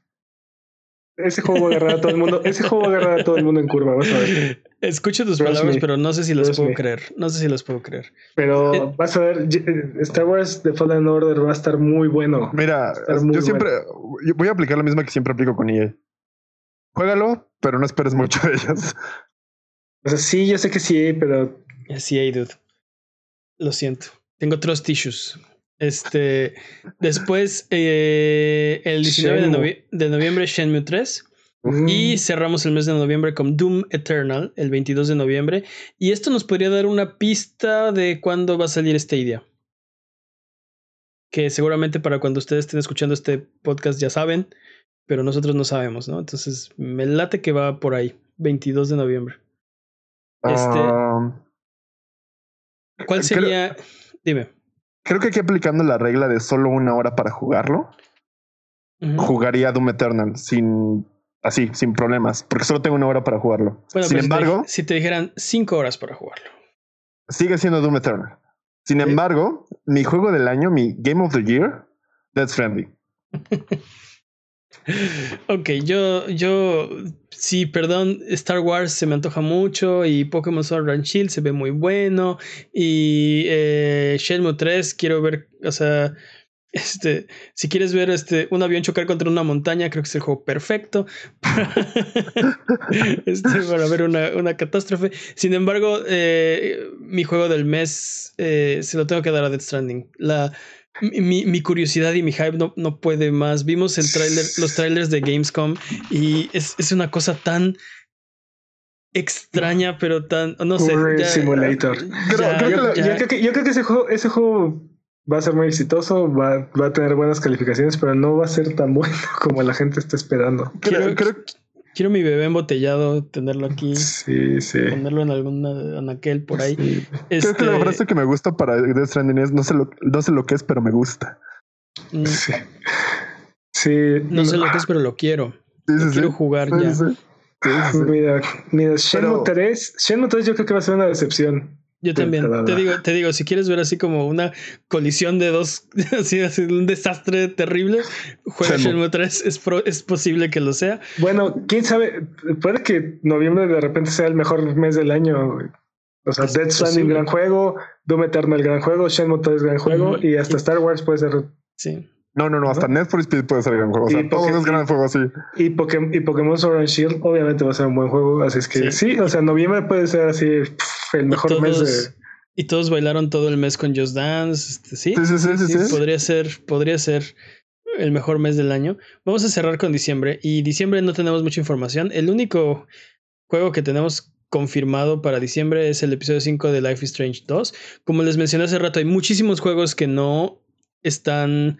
Ese juego va a agarrar a todo el mundo. Ese juego va a agarrar a todo el mundo en curva. Vas a ver. Escucho tus palabras, pero no sé si las puedo creer. No sé si las puedo creer. Pero eh, vas a ver, Star Wars The Fallen Order va a estar muy bueno. Mira, yo siempre voy a aplicar la misma que siempre aplico con EA. Juégalo, pero no esperes mucho de ellos. O sea, sí, yo sé que sí, pero Sí, hay, dude. Lo siento. Tengo trust issues. Este. [laughs] Después, eh, el 19 de, noviembre, Shenmue 3. Y mm. cerramos el mes de noviembre con Doom Eternal, el 22 de noviembre. Y esto nos podría dar una pista de cuándo va a salir Stadia. Que seguramente para cuando ustedes estén escuchando este podcast ya saben, pero nosotros no sabemos, ¿no? Entonces me late que va por ahí, 22 de noviembre. Este. Ah, ¿Cuál sería? Dime. Creo que aquí aplicando la regla de solo una hora para jugarlo, jugaría Doom Eternal sin así, sin problemas, porque solo tengo una hora para jugarlo. sin embargo, si te, dijeran cinco horas para jugarlo, sigue siendo Doom Eternal. Sin embargo, mi juego del año, mi Game of the Year, Death Stranding. [laughs] ok, yo, yo, sí, perdón, Star Wars se me antoja mucho y Pokémon Sword and Shield se ve muy bueno y eh, Shenmue 3 quiero ver, o sea, [laughs] este, si quieres ver este, un avión chocar contra una montaña, creo que es el juego perfecto [laughs] [laughs] este, para ver una, una, catástrofe. Sin embargo, eh, mi juego del mes eh, se lo tengo que dar a Death Stranding. La, mi, mi, curiosidad y mi hype no, no puede más. Vimos el trailer, los trailers de Gamescom y es, es una cosa tan extraña, pero tan. No sé. Simulator. yo, creo que, yo creo que ese juego, ese juego va a ser muy exitoso, va, va, a tener buenas calificaciones, pero no va a ser tan [laughs] bueno como la gente está esperando. Creo, creo, quiero mi bebé embotellado, tenerlo aquí. Sí, sí. Ponerlo en alguna anaquel por ahí. Sí. Creo que la Este, frase que me gusta para Death Stranding es no sé lo, no sé lo que es, pero me gusta. mm, Sí. Sí. no sé lo que es, pero lo quiero. Sí, Lo sí, sí. quiero jugar Sí, ya. sí, sí. Sí, sí, sí. Mira, mira, Shenmue Pero- 3, Shenmue 3 yo creo que va a ser una decepción. Yo también. Te digo, te digo, si quieres ver así como una colisión de dos, [laughs] así, así un desastre terrible, juega Shenmue. Shenmue 3. Es, pro- es posible que lo sea. Bueno, quién sabe, puede que noviembre de repente sea el mejor mes del año. O sea, Es Dead Stranding, gran juego, Doom Eternal, gran juego, Shenmue 3, gran juego, y hasta Star Wars puede ser. Sí. No, no, no, hasta Need for Speed puede ser gran juego. O sea, todo Pokémon- es gran juego así. Y, Pokémon, y Pokémon Sword and Shield, obviamente va a ser un buen juego. Así es que Sí. sí, o sea, noviembre puede ser así pff, el mejor mes todos- de. Y todos bailaron todo el mes con Just Dance. este, sí. Sí, sí, sí, sí, sí. Podría ser, podría ser el mejor mes del año. Vamos a cerrar con diciembre. Y diciembre no tenemos mucha información. El único juego que tenemos confirmado para diciembre es el episodio 5 de Life is Strange 2. Como les mencioné hace rato, hay muchísimos juegos que no están.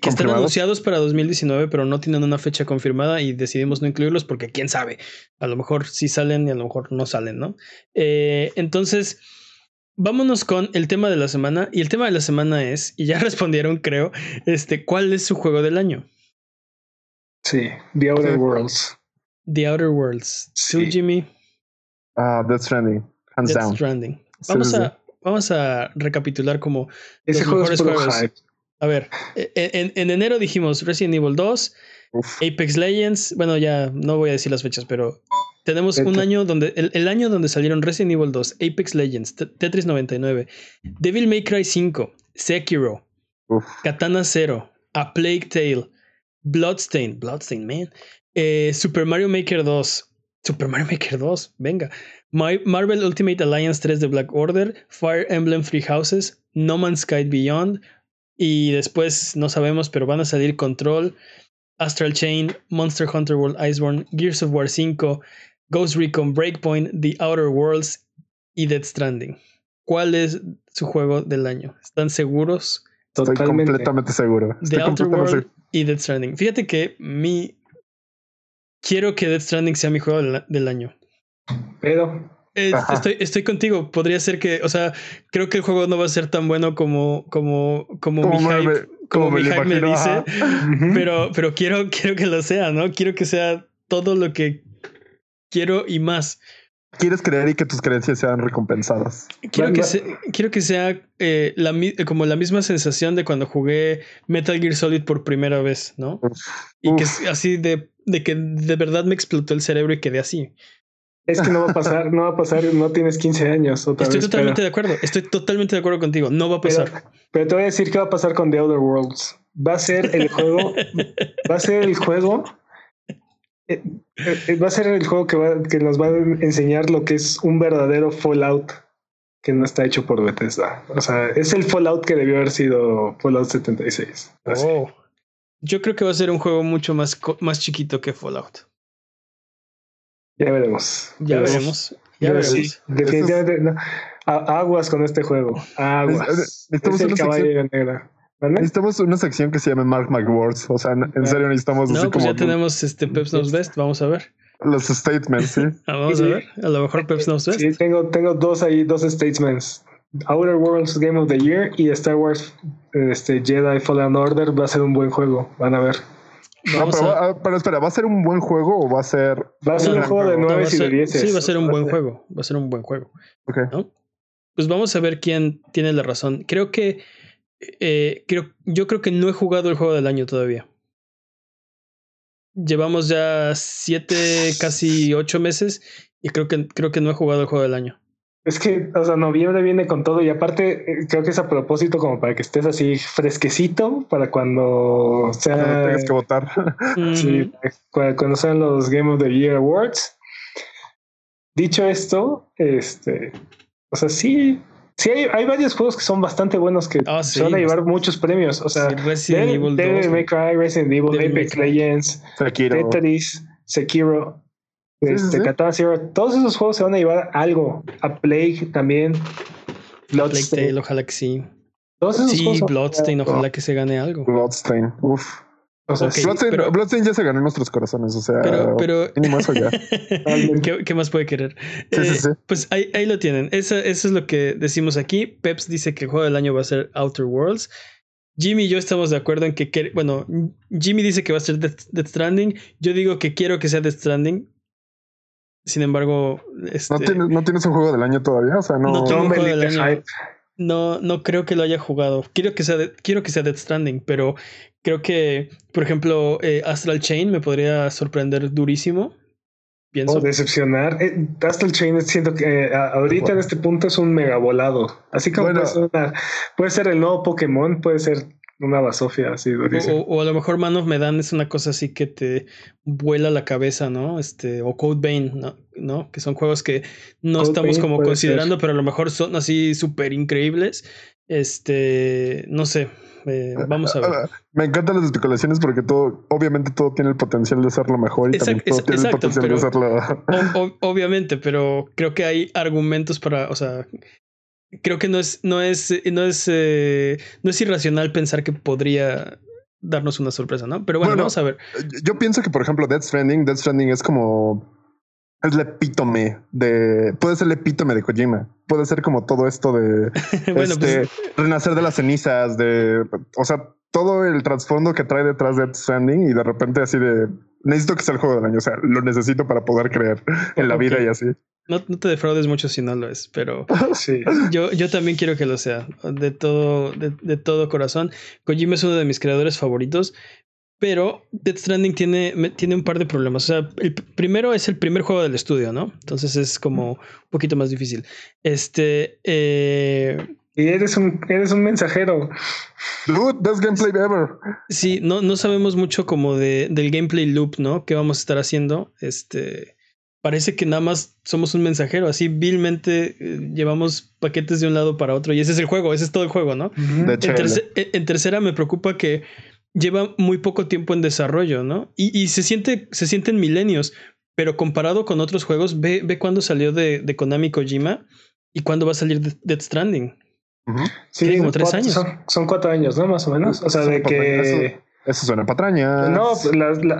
Que están anunciados para 2019, pero no tienen una fecha confirmada y decidimos no incluirlos porque quién sabe. A lo mejor sí salen y a lo mejor no salen, ¿no? Eh, entonces, vámonos con el tema de la semana. Y el tema de la semana es, y ya [laughs] respondieron, creo, este, ¿cuál es su juego del año? Sí, The Outer. Worlds. The Outer Worlds. Tú, Sí. Jimmy, Ah, Death Stranding. Hands Death down. Stranding. Vamos sí, sí. a, vamos a recapitular como Ese Los juego es mejores puro juegos. hype. A ver, e- en, en enero dijimos Resident Evil 2, Uf. Apex Legends. Bueno, ya no voy a decir las fechas, pero tenemos un año donde el, el año donde salieron Resident Evil 2, Apex Legends, Te- Tetris 99, Devil May Cry 5, Sekiro, Uf. Katana Zero, A Plague Tale, Bloodstain, Bloodstain, man, eh, Super Mario Maker 2, Super Mario Maker 2, venga, My- Marvel Ultimate Alliance 3 de Black Order, Fire Emblem Three Houses, No Man's Sky Beyond, y después no sabemos, pero van a salir Control, Astral Chain, Monster Hunter World Iceborne, Gears of War 5, Ghost Recon Breakpoint, The Outer Worlds y Dead Stranding. ¿Cuál es su juego del año? ¿Están seguros? Estoy Totalmente. completamente seguro. The Estoy Outer completamente World seguro. y Dead Stranding. Fíjate que mi. Quiero que Dead Stranding sea mi juego del, del año. Pero Eh, estoy, estoy contigo. Podría ser que, o sea, creo que el juego no va a ser tan bueno como, como, como, Como mi hype, me- como como mi me hype me dice. Pero, pero quiero, quiero que lo sea, ¿no? Quiero que sea todo lo que quiero y más. Quieres creer y que tus creencias sean recompensadas. Quiero que, se- quiero que sea eh, la, mi- como la misma sensación de cuando jugué Metal Gear Solid por primera vez, ¿no? Uf. Y que Uf. así de, de que de verdad me explotó el cerebro y quedé así. Es que no va a pasar, no va a pasar, no tienes 15 años. Otra Estoy vez, totalmente pero, de acuerdo. Estoy totalmente de acuerdo contigo. No va a pasar. pero, pero te voy a decir qué va a pasar con The Outer Worlds. Va a ser el juego, va a ser el juego. eh, eh, va a ser el juego que, va, que nos va a enseñar lo que es un verdadero Fallout que no está hecho por Bethesda. O sea, es el Fallout que debió haber sido Fallout 76. Así. Oh. Yo creo que va a ser un juego mucho más, más chiquito que Fallout. Ya veremos. Ya veremos. Ya veremos. sí, definitivamente no. Aguas con este juego. Aguas. Es- necesitamos Es el una sección- caballo negro. ¿Vale? Necesitamos una sección que se llame Mark My Words. O sea, en, serio necesitamos así No, pues como ya tenemos este Peps Knows Best. Vamos a ver. los statements, ¿sí? Ah, [laughs] Vamos a ver. A lo mejor Peps Knows Best. Sí, tengo, tengo dos ahí, dos statements. Outer Worlds Game of the Year y Star Wars este, Jedi Fallen Order va a ser un buen juego. Van a ver. No, Vamos pero, a- va- ah, pero espera, ¿va a ser un buen juego o va a ser. Va a ser No, un juego de no, No, va a 9 y de ser- 10. sí, va a ser un buen juego. Va a ser un buen juego. Ok. ¿no? Pues vamos a ver quién tiene la razón. Creo que eh, creo, yo creo que no he jugado el juego del año todavía. Llevamos ya siete, casi ocho meses y creo que creo que no he jugado el juego del año. Es que, o sea, noviembre viene con todo y aparte eh, creo que es a propósito como para que estés así fresquecito para cuando No sea tengas que votar. sí, cu- cuando sean los Game of the Year Awards. Dicho esto, este, o sea, sí, sí hay, hay varios juegos que son bastante buenos que sí, se van a llevar muchos premios. O sea, Sí, Resident Devil, Evil Devil 2. May Cry, Resident Evil, Devil Apex. Legends, Sekiro. Tetris, Sekiro, este, sí. Katana Zero, todos esos juegos se van a llevar algo. A Plague también. Plague Bloodstain. Tale, ojalá que sí. Todos esos Sí, Bloodstain, ojalá que se gane algo. Bloodstain. Uf. O sea, Bloodstained, ya se ganó en nuestros corazones, o sea, pero, pero eso ya. [laughs] ¿Qué, más puede querer? Eh, pues ahí, ahí, lo tienen. Eso, eso, es lo que decimos aquí. Peps dice que el juego del año va a ser Outer Worlds. Jimmy y yo estamos de acuerdo en que, bueno, Jimmy dice que va a ser Death, Stranding. Yo digo que quiero que sea Death Stranding. Sin embargo, este, ¿No, tienes, ¿No, tienes, un juego del año todavía? O sea, no, no, no, no creo que lo haya jugado. Quiero que sea, quiero que sea Death Stranding, pero creo que, por ejemplo, eh, Astral Chain me podría sorprender durísimo. Pienso. O decepcionar. Eh, Astral Chain siento que eh, ahorita en este punto es un mega volado. Así como puede, ser el nuevo Pokémon, puede ser una basofia así durísima. O, a lo mejor Man of Medan es una cosa así que te vuela la cabeza, ¿no? Este, o Code Vein, ¿no? ¿no? Que son juegos que no estamos como considerando, pero a lo mejor son así súper increíbles. Este, no sé, eh, vamos a ver. Me encantan las especulaciones porque todo, obviamente todo tiene el potencial de ser lo mejor y también todo tiene el potencial de serlo. obviamente, pero creo que hay argumentos para, o sea, creo que no es, no es, no es, eh, no es irracional pensar que podría darnos una sorpresa, ¿no? Pero bueno, vamos a ver. Yo pienso que, por ejemplo, Death Stranding, Death Stranding es como es el epítome de. Puede ser el epítome de Kojima. Puede ser como todo esto de [laughs] este, pues, renacer de las cenizas, de. O sea, todo el trasfondo que trae detrás de Death Stranding y de repente así de. Necesito que sea el juego del año. O sea, lo necesito para poder creer en la vida y así. No, no, te defraudes mucho si no lo es, pero [laughs] sí. yo, yo también quiero que lo sea, de todo, de, de todo corazón. Kojima es uno de mis creadores favoritos, pero Death Stranding tiene, tiene un par de problemas. O sea, el primero es el primer juego del estudio, ¿no? Entonces es como un poquito más difícil. Este. Eh, y eres un, eres un mensajero. Dude, best gameplay ever. Sí, no, no sabemos mucho como de, del gameplay loop, ¿no? ¿Qué vamos a estar haciendo? Este. Parece que nada más somos un mensajero, así vilmente eh, llevamos paquetes de un lado para otro y ese es el juego, ese es todo el juego, ¿no? en tercera me preocupa que lleva muy poco tiempo en desarrollo, ¿no? Y, se siente, se sienten milenios, pero comparado con otros juegos, ve, ve cuándo salió de, de, Konami Kojima y cuándo va a salir Death Stranding. Sí, como tres años. Son, cuatro años, ¿no? Más o menos. O sea, de que. Eso, suena patraña. No,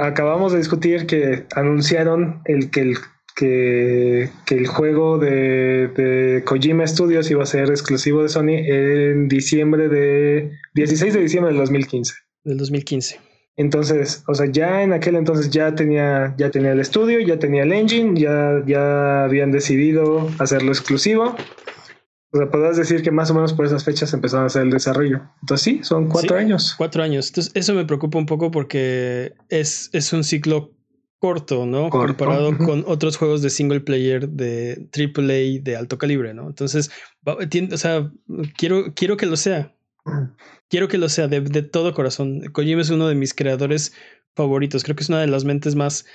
acabamos de discutir que anunciaron el que el que, que, el juego de, de, Kojima Studios iba a ser exclusivo de Sony en diciembre de 16 de diciembre del 2015 del 2015. Entonces, o sea, ya en aquel entonces ya tenía, ya tenía el estudio, ya tenía el engine, ya, ya habían decidido hacerlo exclusivo. O sea, podrás decir que más o menos por esas fechas empezaron a hacer el desarrollo. Entonces sí, son cuatro años. Cuatro años. Entonces eso me preocupa un poco porque es, es un ciclo corto, ¿no? Comparado con otros juegos de single player de AAA de alto calibre, ¿no? Entonces, o sea, quiero, quiero que lo sea. quiero que lo sea de, todo corazón. Kojima es uno de mis creadores favoritos. Creo que es una de las mentes más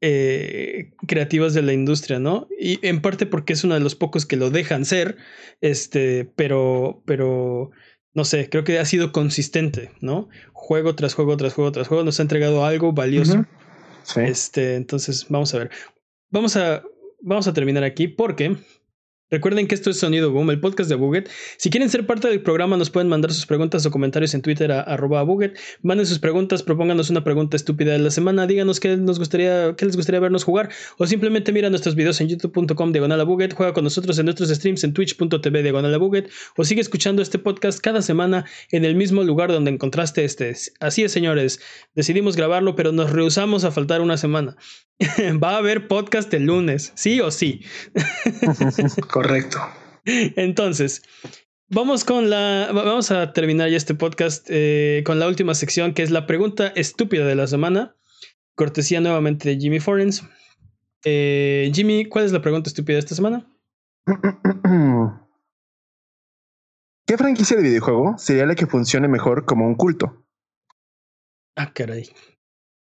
eh, creativas de la industria, ¿no? Y en parte porque es uno de los pocos que lo dejan ser, este, pero, pero, no sé, creo que ha sido consistente, ¿no? Juego tras juego, tras juego, tras juego, nos ha entregado algo valioso. Este, entonces, vamos a ver. Vamos a, vamos a terminar aquí porque Recuerden que esto es Sonido Boom, el podcast de Buget. Si quieren ser parte del programa, nos pueden mandar sus preguntas o comentarios en Twitter a arroba Buget. Manden sus preguntas, propónganos una pregunta estúpida de la semana, díganos qué, nos gustaría, qué les gustaría vernos jugar, o simplemente mira nuestros videos en youtube.com diagonal Buget, juega con nosotros en nuestros streams en twitch.tv diagonal Buget, o sigue escuchando este podcast cada semana en el mismo lugar donde encontraste este. Así es, señores, decidimos grabarlo, pero nos rehusamos a faltar una semana. [laughs] Va a haber podcast el lunes, sí o sí. [laughs] [laughs] Correcto. Entonces, vamos con la. Vamos a terminar ya este podcast eh, con la última sección, que es la pregunta estúpida de la semana. Cortesía nuevamente de Jimmy Forens. Eh, Jimmy, ¿cuál es la pregunta estúpida de esta semana? [clears throat] ¿Qué franquicia de videojuego sería la que funcione mejor como un culto? Ah, caray.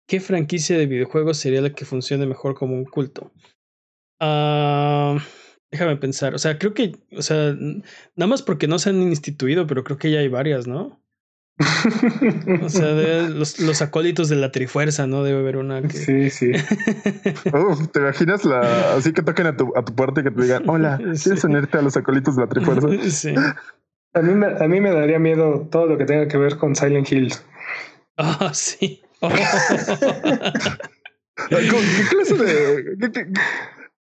¿Qué franquicia de videojuegos sería la que funcione mejor como un culto? Ah, déjame pensar. O sea, creo que, o sea, nada más porque no se han instituido, pero creo que ya hay varias, ¿no? o sea, los, acólitos de la trifuerza, ¿no? Debe haber una que. Sí, sí. [laughs] ¿Te imaginas la así que toquen a tu, a tu puerta y que te digan, hola, ¿quieres unirte a los acólitos de la trifuerza? Sí. A mí, me, a mí me daría miedo todo lo que tenga que ver con Silent Hill. Ah, sí. [laughs] ¿Qué clase de.?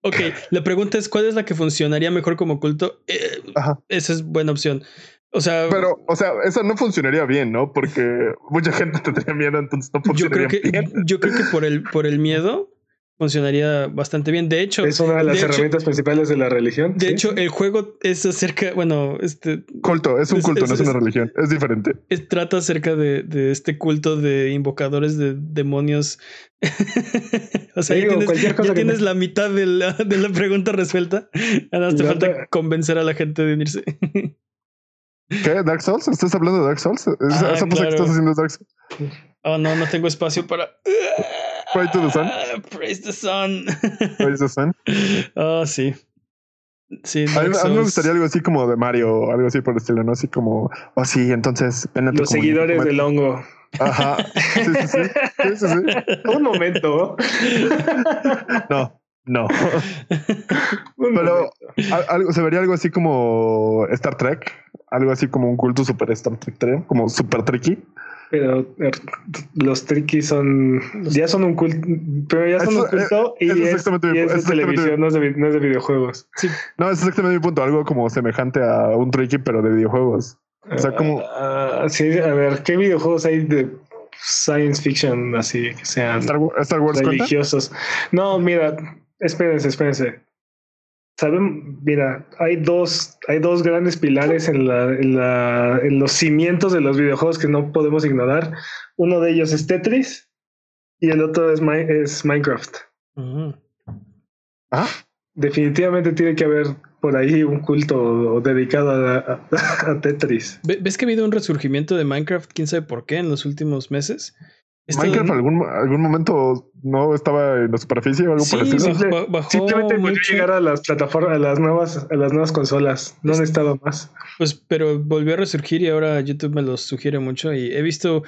Ok, la pregunta es: ¿cuál es la que funcionaría mejor como culto? Eh, esa es buena opción. O sea, pero, o sea, eso no funcionaría bien, ¿no? Porque mucha gente [laughs] tendría miedo, entonces no funcionaría yo creo que, bien. Yo creo que por el, por el miedo funcionaría bastante bien. De hecho, es una de las herramientas principales de la religión. De hecho, el juego es acerca, bueno, este culto, es un culto, no es, una religión, es diferente. trata acerca de, de, este culto de invocadores de demonios. [laughs] o sea, ya tienes, ya tienes la mitad de la, de la pregunta resuelta. Nada te falta convencer a la gente de unirse. [laughs] ¿Qué? ¿Dark Souls? ¿Estás hablando de Dark Souls? ¿Esa, ah, que estás haciendo Dark Souls? Oh, no, no tengo espacio para. Praise to the sun. Praise the sun. Praise the sun. Oh, [laughs] sí. Sí, a mí, me gustaría algo así como de Mario, algo así por el estilo, ¿no? Así como, oh sí, entonces Los seguidores del hongo. Ajá. Sí, sí, sí. sí, sí, sí. [laughs] Un momento. No, no. [laughs] Pero algo, se vería algo así como Star Trek, algo así como un culto super Star Trek, como super tricky. Pero er, los tricky son. Ya son un culto. Pero ya son un culto y, es, de televisión, no es de, no es de videojuegos. Sí. No, es exactamente mi punto. Algo como semejante a un tricky, pero de videojuegos. O sea, como. Uh, sí, a ver, ¿qué videojuegos hay de science fiction así que sean Star, Wars religiosos? No, mira, espérense, espérense. Saben, mira, hay dos, hay dos grandes pilares en, la, en, la, en, los cimientos de los videojuegos que no podemos ignorar. Uno de ellos es Tetris y el otro es, es Minecraft. ¿Ah? Definitivamente tiene que haber por ahí un culto dedicado a, a [laughs] Tetris. ¿Ves que ha habido un resurgimiento de Minecraft? ¿Quién sabe por qué en los últimos meses? Minecraft en algún, algún momento no estaba en la superficie o algo por el estilo. Simplemente volvió a llegar a las plataformas, a las nuevas, a las nuevas consolas. No han estado más. Pues, pero volvió a resurgir y ahora YouTube me lo sugiere mucho. Y he visto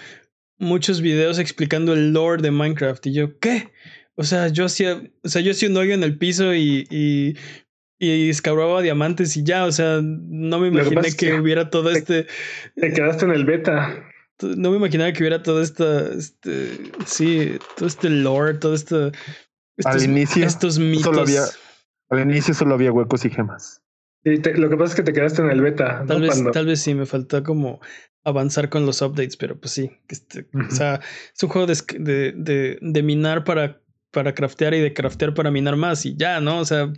muchos videos explicando el lore de Minecraft. Y yo, ¿qué? O sea, yo hacía, o sea, yo hacía un hoyo en el piso y, y, y escarbaba diamantes y ya. O sea, no me imaginé que, hubiera todo este. Te quedaste en el beta no me imaginaba que hubiera todo esta, este, sí, todo este lore, todo esto, estos, al inicio, estos mitos. Solo había, al inicio solo había huecos y gemas. Y lo que pasa es que te quedaste en el beta. Tal vez, tal vez sí, me faltó como avanzar con los updates, pero pues sí, este, o sea, es un juego de, de, de, de minar para, para craftear y de craftear para minar más y ya, ¿no? O sea,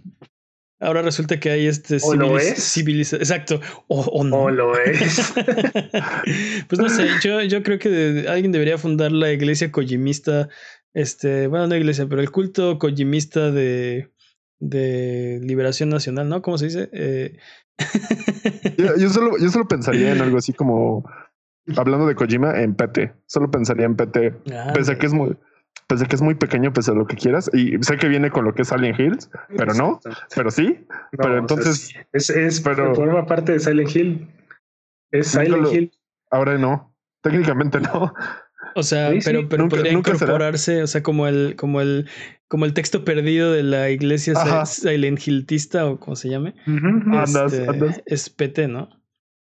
Ahora resulta que hay este civilización. Exacto. O, no. O lo es. [laughs] pues no sé, yo, yo creo que alguien debería fundar la iglesia kojimista. Este, bueno, no iglesia, pero el culto kojimista de, de liberación nacional, ¿no? ¿Cómo se dice? Eh... [laughs] yo, solo, yo solo pensaría en algo así como [laughs] hablando de Kojima en PT. Solo pensaría en PT. Ah, Pensé que es muy Pensé que es muy pequeño, pese a lo que quieras. Y sé que viene con lo que es Silent Hills, pero no, pero sí. pero entonces. es, es, pero forma parte de Silent Hill. Es Silent Hill. Ahora no. Técnicamente no. O sea, pero, pero podría incorporarse, o sea, como el, como el, como el texto perdido de la iglesia Silent Hilltista o como se llame. Este, es PT, ¿no?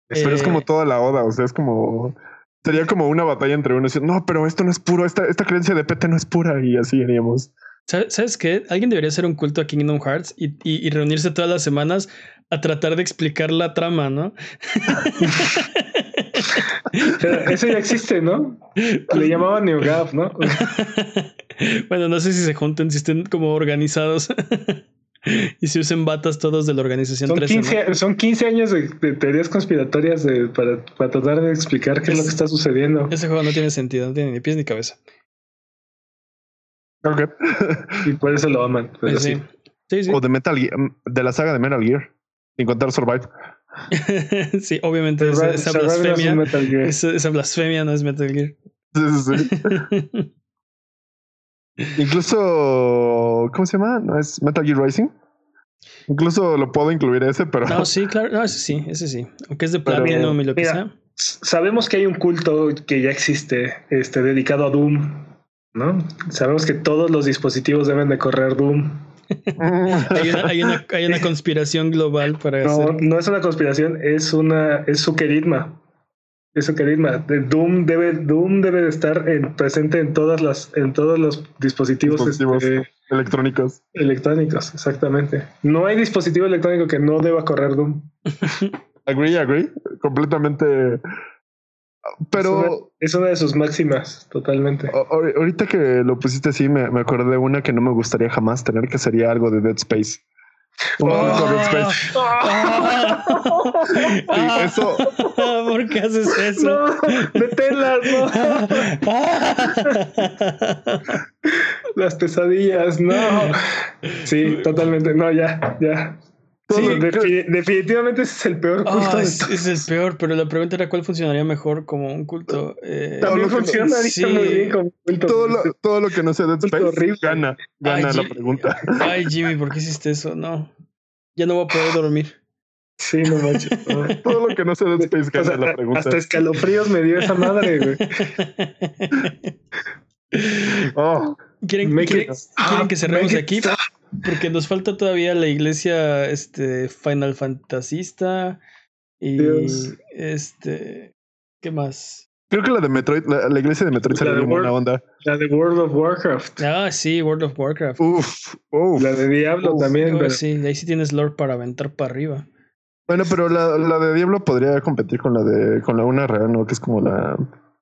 Pero es como eh, toda la oda, o sea, es como Sería como una batalla entre uno y no, pero esto no es puro, esta, esta creencia de PT no es pura y así iríamos. ¿Sabes qué? Alguien debería hacer un culto a Kingdom Hearts y, y, reunirse todas las semanas a tratar de explicar la trama, ¿no? eso ya existe, ¿no? Le llamaban NeoGAF, ¿no? [laughs] bueno, no sé si se junten, si estén como organizados [laughs] y se usen batas todos de la organización son 15, Son 15 años de, teorías conspiratorias de, para, para, tratar de explicar qué es, lo que está sucediendo. Ese juego no tiene sentido, no tiene ni pies ni cabeza. Ok. [laughs] y por eso lo aman. sí. Sí, O de Metal Gear, de la saga de Metal Gear, sin contar Survive. [laughs] sí, obviamente esa, blasfemia. esa, blasfemia no es Metal Gear. Sí, sí, sí. Incluso, ¿cómo se llama? ¿No es Metal Gear Racing? Incluso lo puedo incluir ese, pero. No, sí, claro, no, ese sí, ese sí. Aunque es de Platinum y lo que sea. Sabemos que hay un culto que ya existe, este, dedicado a Doom, ¿no? Sabemos que todos los dispositivos deben de correr Doom. [laughs] hay, una, hay, una, hay, una, conspiración global para no, No es una conspiración, es una, es su queridma. Eso carisma. Doom debe, Doom debe de estar en, presente en todas las, en todos los dispositivos, Dispositivos. este, Electrónicos. electrónicos, exactamente. No hay dispositivo electrónico que no deba correr Doom. [laughs] Agree, agree. Completamente. Pero Es una de sus máximas, totalmente. ahorita que lo pusiste así, me, me acordé de una que no me gustaría jamás tener, que sería algo de Dead Space. Un Oh. Dead Space. Ah, eso- [laughs] ¿Por qué haces [laughs] eso? No, deténlas, no. [laughs] Las pesadillas, no. Sí, totalmente. No, ya, ya. Sí, Todo- defi- definitivamente ese es el peor culto. Ah, de es, el peor, pero la pregunta era cuál funcionaría mejor como un culto. Eh, Todo También lo que- funciona sí. muy bien como culto. todo, lo, todo lo que no sea Dead Culto Space horrible. gana, gana Ay, la pregunta. Ay, Jimmy, ¿por qué hiciste eso? No. Ya no voy a poder dormir. Sí, no manches. no. [laughs] Todo lo que no sea Dead Space O sea, gana la pregunta. hasta escalofríos me dio esa madre, güey. [laughs] Oh, ¿Quieren, que cerremos it aquí? stop. Porque nos falta todavía la iglesia este, Final Fantasista y Dios. este. ¿Qué más? creo que la de Metroid, la, la iglesia de Metroid bien buena World- onda. La de World of Warcraft. Ah, sí, World of Warcraft. Uf, uf. La de Diablo Uf, también. Pero- sí, ahí sí tienes lore para aventar para arriba. Bueno, pero la, la de Diablo podría competir con la de con la una real, ¿no? Que es como la,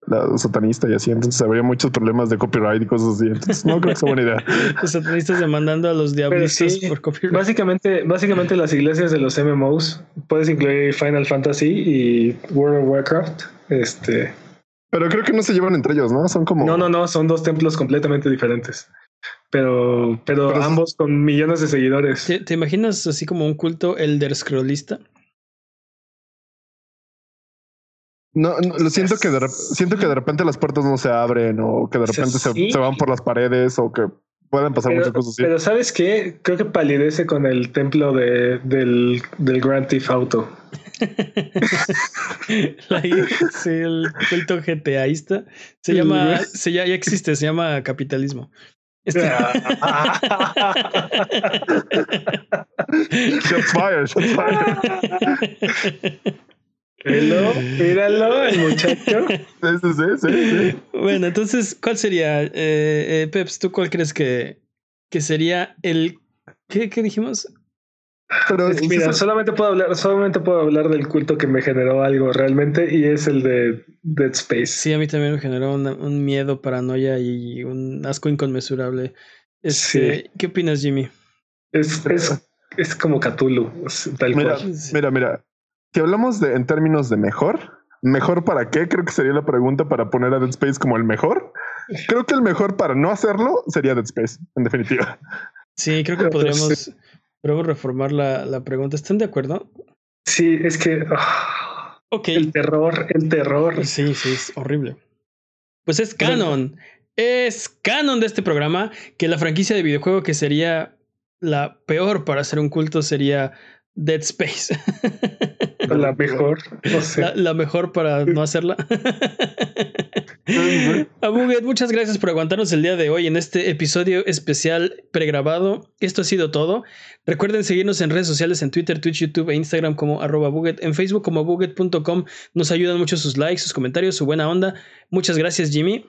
la satanista y así. Entonces habría muchos problemas de copyright y cosas así. Entonces no creo que sea buena idea. [laughs] Los satanistas demandando a los diablistas sí, por copyright. Básicamente, básicamente las iglesias de los MMOs puedes incluir Final Fantasy y World of Warcraft. Este, Pero creo que no se llevan entre ellos, ¿no? Son como. no, no, no, son dos templos completamente diferentes. Pero, pero, Pero- ambos con millones de seguidores. ¿Te, te imaginas así como un culto elder scrollista? No, no, lo siento que de, siento que de repente las puertas no se abren o que de O sea, repente se, se van por las paredes o que pueden pasar muchas cosas así. pero ¿sabes qué? Creo que palidece con el templo de, del, del Grand Theft Auto. [laughs] La- sí, el culto GTAista. Se llama, se, ya, ya existe, se llama capitalismo. Este- [laughs] Shots fired, shots fired. [laughs] Míralo, míralo, el muchacho. Sí, sí, sí, bueno, entonces, ¿cuál sería? Eh, eh, Peps, ¿tú cuál crees que, que sería el... ¿Qué, qué dijimos? Pero Es mira, solamente puedo hablar, solamente puedo hablar del culto que me generó algo realmente y es el de Dead Space. Sí, a mí también me generó una- un miedo, paranoia y un asco inconmensurable. Este, Sí. ¿Qué opinas, Jimmy? Es, es, es como Cthulhu, tal Mira, cual. Mira, mira. Si hablamos de en términos de mejor, ¿mejor para qué? Creo que sería la pregunta para poner a Dead Space como el mejor. Creo que el mejor para no hacerlo sería Dead Space, en definitiva. Sí, creo que podríamos, podríamos reformar la, la pregunta. ¿Están de acuerdo? Sí, es que Ok. el terror, el terror. Sí, sí, es horrible. Pues es canon. Es canon de este programa que la franquicia de videojuego que sería la peor para hacer un culto sería Dead Space. [laughs] La mejor, no sé. La, la mejor para no hacerla. [laughs] A Buget, muchas gracias por aguantarnos el día de hoy en este episodio especial pregrabado. Esto ha sido todo. Recuerden seguirnos en redes sociales en Twitter, Twitch, YouTube e Instagram como arroba Buget, en Facebook como buget.com. Nos ayudan mucho sus likes, sus comentarios, su buena onda. Muchas gracias, Jimmy.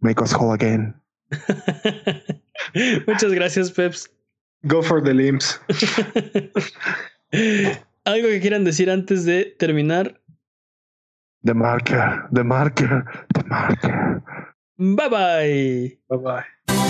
Make us whole again. [laughs] muchas gracias, Peps. Go for the limbs. ¿Algo que quieran decir antes de terminar? The marker, the marker, the marker. Bye bye. Bye bye.